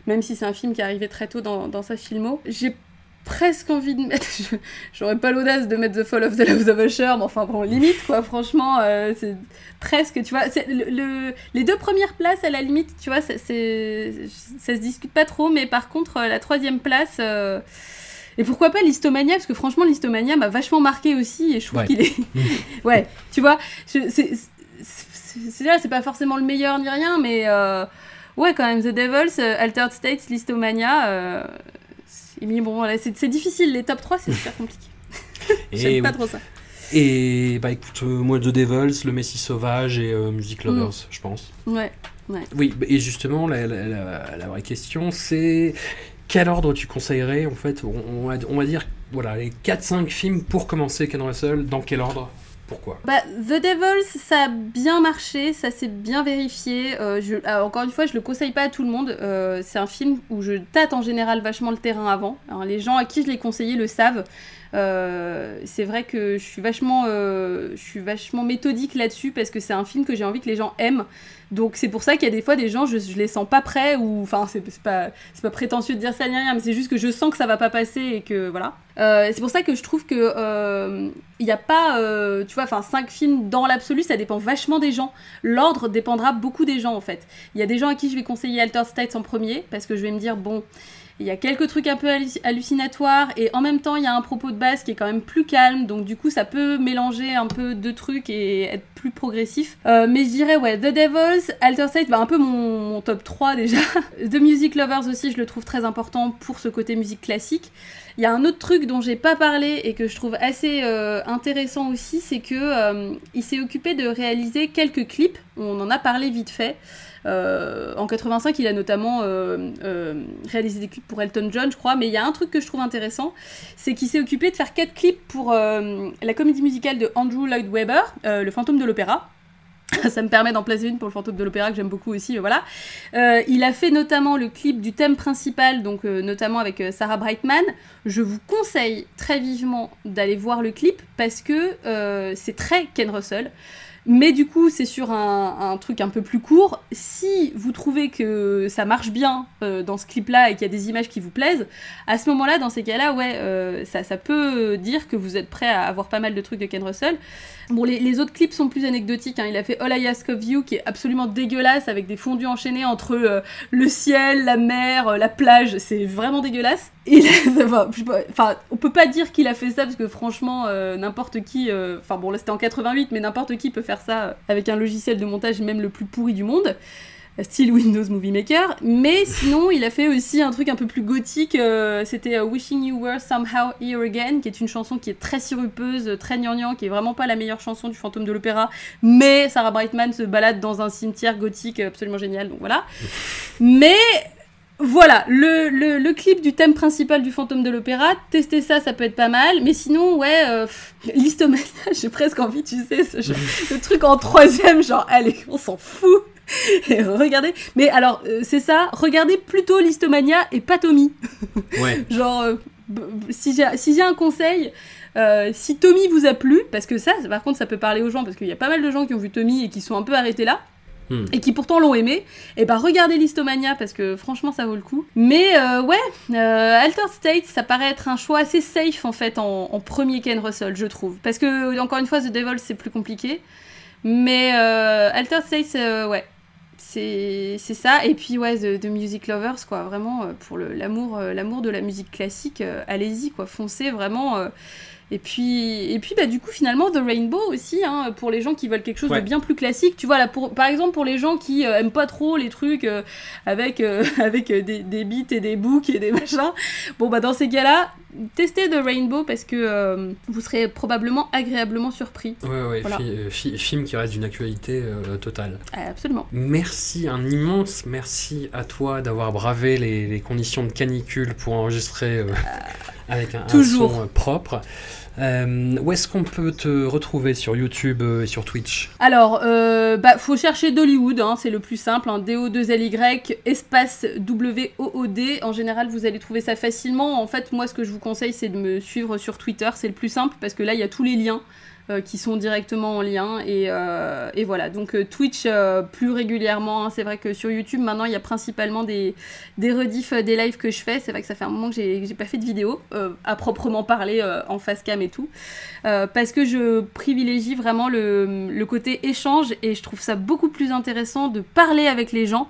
même si c'est un film qui est arrivé très tôt dans, sa filmo. J'ai presque envie de mettre, j'aurais pas l'audace de mettre The Fall of the House of Usher, mais enfin bon, limite quoi, franchement, euh, c'est presque, tu vois, le, les deux premières places à la limite, tu vois, ça, ça se discute pas trop, mais par contre, la troisième place... Et pourquoi pas l'Histomania Parce que franchement, l'Histomania m'a vachement marqué aussi et je trouve qu'il est. ouais, tu vois, c'est c'est pas forcément le meilleur ni rien, mais euh, ouais, quand même, The Devils, euh, Altered States, l'Histomania. Euh, bon, c'est difficile, les top 3, c'est super compliqué. J'aime pas trop ça.
Et bah écoute, moi The Devils, Le Messie Sauvage et Music mm. Lovers, je pense.
Ouais, ouais.
Oui, et justement, la, la, la vraie question, c'est quel ordre tu conseillerais en fait on, va, dire voilà les 4-5 films pour commencer Ken Russell, dans quel ordre pourquoi?
Bah, The Devils, ça a bien marché, ça s'est bien vérifié. Euh, je, ah, encore une fois, je le conseille pas à tout le monde. Euh, c'est un film où je tâte en général vachement le terrain avant. les gens à qui je l'ai conseillé le savent. Euh, c'est vrai que je suis vachement, euh, je suis vachement méthodique là-dessus parce que c'est un film que j'ai envie que les gens aiment. Donc c'est pour ça qu'il y a des fois des gens, je, je les sens pas prêts ou enfin c'est pas pas prétentieux de dire ça ni rien, mais c'est juste que je sens que ça va pas passer et que voilà. Euh, c'est pour ça que je trouve que euh, il y a pas, euh, tu vois, enfin cinq films dans l'absolu, ça dépend vachement des gens. L'ordre dépendra beaucoup des gens en fait. Il y a des gens à qui je vais conseiller Alter States en premier parce que je vais me dire bon. Il y a quelques trucs un peu halluc- hallucinatoires et en même temps il y a un propos de base qui est quand même plus calme donc du coup ça peut mélanger un peu deux trucs et être plus progressif. Euh, mais je dirais ouais The Devils, Alter State, bah, un peu mon, mon top 3 déjà. The Music Lovers aussi je le trouve très important pour ce côté musique classique. Il y a un autre truc dont j'ai pas parlé et que je trouve assez euh, intéressant aussi, c'est que euh, il s'est occupé de réaliser quelques clips. On en a parlé vite fait. Euh, en 85, il a notamment euh, euh, réalisé des clips pour Elton John, je crois. Mais il y a un truc que je trouve intéressant, c'est qu'il s'est occupé de faire quatre clips pour la comédie musicale de Andrew Lloyd Webber, Le Fantôme de l'Opéra. Ça me permet d'en placer une pour le fantôme de l'opéra que j'aime beaucoup aussi, voilà. Il a fait notamment le clip du thème principal, donc notamment avec Sarah Brightman. Je vous conseille très vivement d'aller voir le clip parce que c'est très Ken Russell. Mais du coup, c'est sur un, truc un peu plus court. Si vous trouvez que ça marche bien euh, dans ce clip-là et qu'il y a des images qui vous plaisent, à ce moment-là, dans ces cas-là, ouais, euh, ça peut dire que vous êtes prêt à avoir pas mal de trucs de Ken Russell. Bon, les, autres clips sont plus anecdotiques. hein. Il a fait All I Ask of You, qui est absolument dégueulasse, avec des fondus enchaînés entre euh, le ciel, la mer, euh, la plage. C'est vraiment dégueulasse. Et enfin, on peut pas dire qu'il a fait ça parce que franchement, euh, n'importe qui. Enfin bon, là c'était en 88, mais n'importe qui peut faire ça avec un logiciel de montage même le plus pourri du monde style Windows Movie Maker, mais sinon il a fait aussi un truc un peu plus gothique, euh, c'était euh, Wishing You Were Somehow Here Again, qui est une chanson qui est très sirupeuse, très gnangnan, qui est vraiment pas la meilleure chanson du fantôme de l'opéra, mais Sarah Brightman se balade dans un cimetière gothique absolument génial, donc voilà. Mais voilà, le, clip du thème principal du fantôme de l'opéra, tester ça, ça peut être pas mal, mais sinon, ouais, euh, j'ai presque envie, tu sais, ce, truc en troisième, genre, allez, on s'en fout. Regardez, mais alors, euh, c'est ça, regardez plutôt Listomania et pas Tommy.
Ouais.
Genre, euh, si j'ai si un conseil, euh, si Tommy vous a plu, parce que ça, par contre, ça peut parler aux gens, parce qu'il y a pas mal de gens qui ont vu Tommy et qui sont un peu arrêtés là.
Hmm.
Et qui pourtant l'ont aimé, et bah regardez Listomania parce que franchement ça vaut le coup. Mais ouais, Alter State ça paraît être un choix assez safe en fait en, en premier Ken Russell, je trouve. Parce que encore une fois, The Devil c'est plus compliqué. Mais Alter State, ouais, c'est ça. Et puis ouais, The, The Music Lovers, quoi, vraiment, euh, pour l'amour euh, l'amour de la musique classique, euh, allez-y, quoi, foncez, vraiment. et puis, et puis bah, du coup, finalement, The Rainbow aussi, hein, pour les gens qui veulent quelque chose
Ouais.
de bien plus classique. Tu vois, là, pour, par exemple, pour les gens qui euh, aiment pas trop les trucs euh, avec, euh, avec des, des beats et des boucs et des machins, bon, bah dans ces cas-là, testez The Rainbow parce que euh, vous serez probablement agréablement surpris.
Ouais, ouais,
Voilà.
fi- euh, fi- film qui reste d'une actualité euh, totale.
Ah, absolument.
Merci, un immense merci à toi d'avoir bravé les, les conditions de canicule pour enregistrer euh, avec un, son propre. Euh, où est-ce qu'on peut te retrouver sur YouTube euh, et sur Twitch
Alors, euh, bah, faut chercher Dollywood, hein, c'est le plus simple, hein, D-O-2-L-Y, espace W-O-O-D. En général, vous allez trouver ça facilement. En fait, moi, ce que je vous conseille, c'est de me suivre sur Twitter, c'est le plus simple, parce que là, il y a tous les liens qui sont directement en lien. Et, euh, et voilà, donc euh, Twitch euh, plus régulièrement. hein. C'est vrai que sur YouTube, maintenant, il y a principalement des, des rediffs euh, des lives que je fais. C'est vrai que ça fait un moment que j'ai pas fait de vidéo, euh, à proprement parler, euh, en face cam et tout. Euh, parce que je privilégie vraiment le, le côté échange et je trouve ça beaucoup plus intéressant de parler avec les gens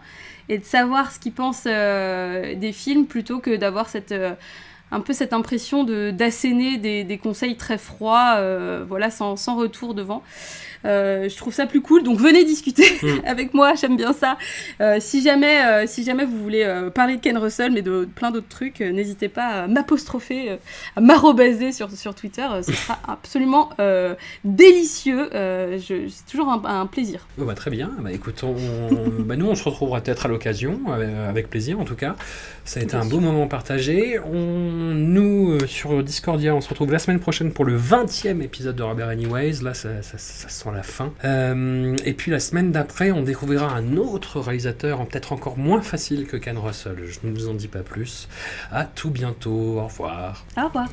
et de savoir ce qu'ils pensent euh, des films plutôt que d'avoir cette euh, un peu cette impression de d'asséner des, des conseils très froids euh, voilà sans, sans retour devant je trouve ça plus cool donc venez discuter
Mm.
avec moi j'aime bien ça Euh, si jamais euh, si jamais vous voulez euh, parler de Ken Russell mais de plein d'autres trucs euh, n'hésitez pas à m'apostropher euh, à m'arrobaser sur, sur Twitter, euh, ce sera absolument euh, délicieux. Euh, je- c'est toujours un, un plaisir.
Oh, bah, Très bien, bah, écoute, on- bah, nous on se retrouvera peut-être à l'occasion, euh, avec plaisir en tout cas. Ça a été
Bien
un
sûr.
beau moment partagé. On, nous, euh, sur Discordia, on se retrouve la semaine prochaine pour le 20e épisode de Robert Anyways. Là, ça, ça- ça sent la fin. Euh, et puis la semaine d'après, on découvrira un autre réalisateur, peut-être encore moins facile que Ken Russell. Je ne vous en dis pas plus. À tout bientôt. Au revoir.
Au revoir.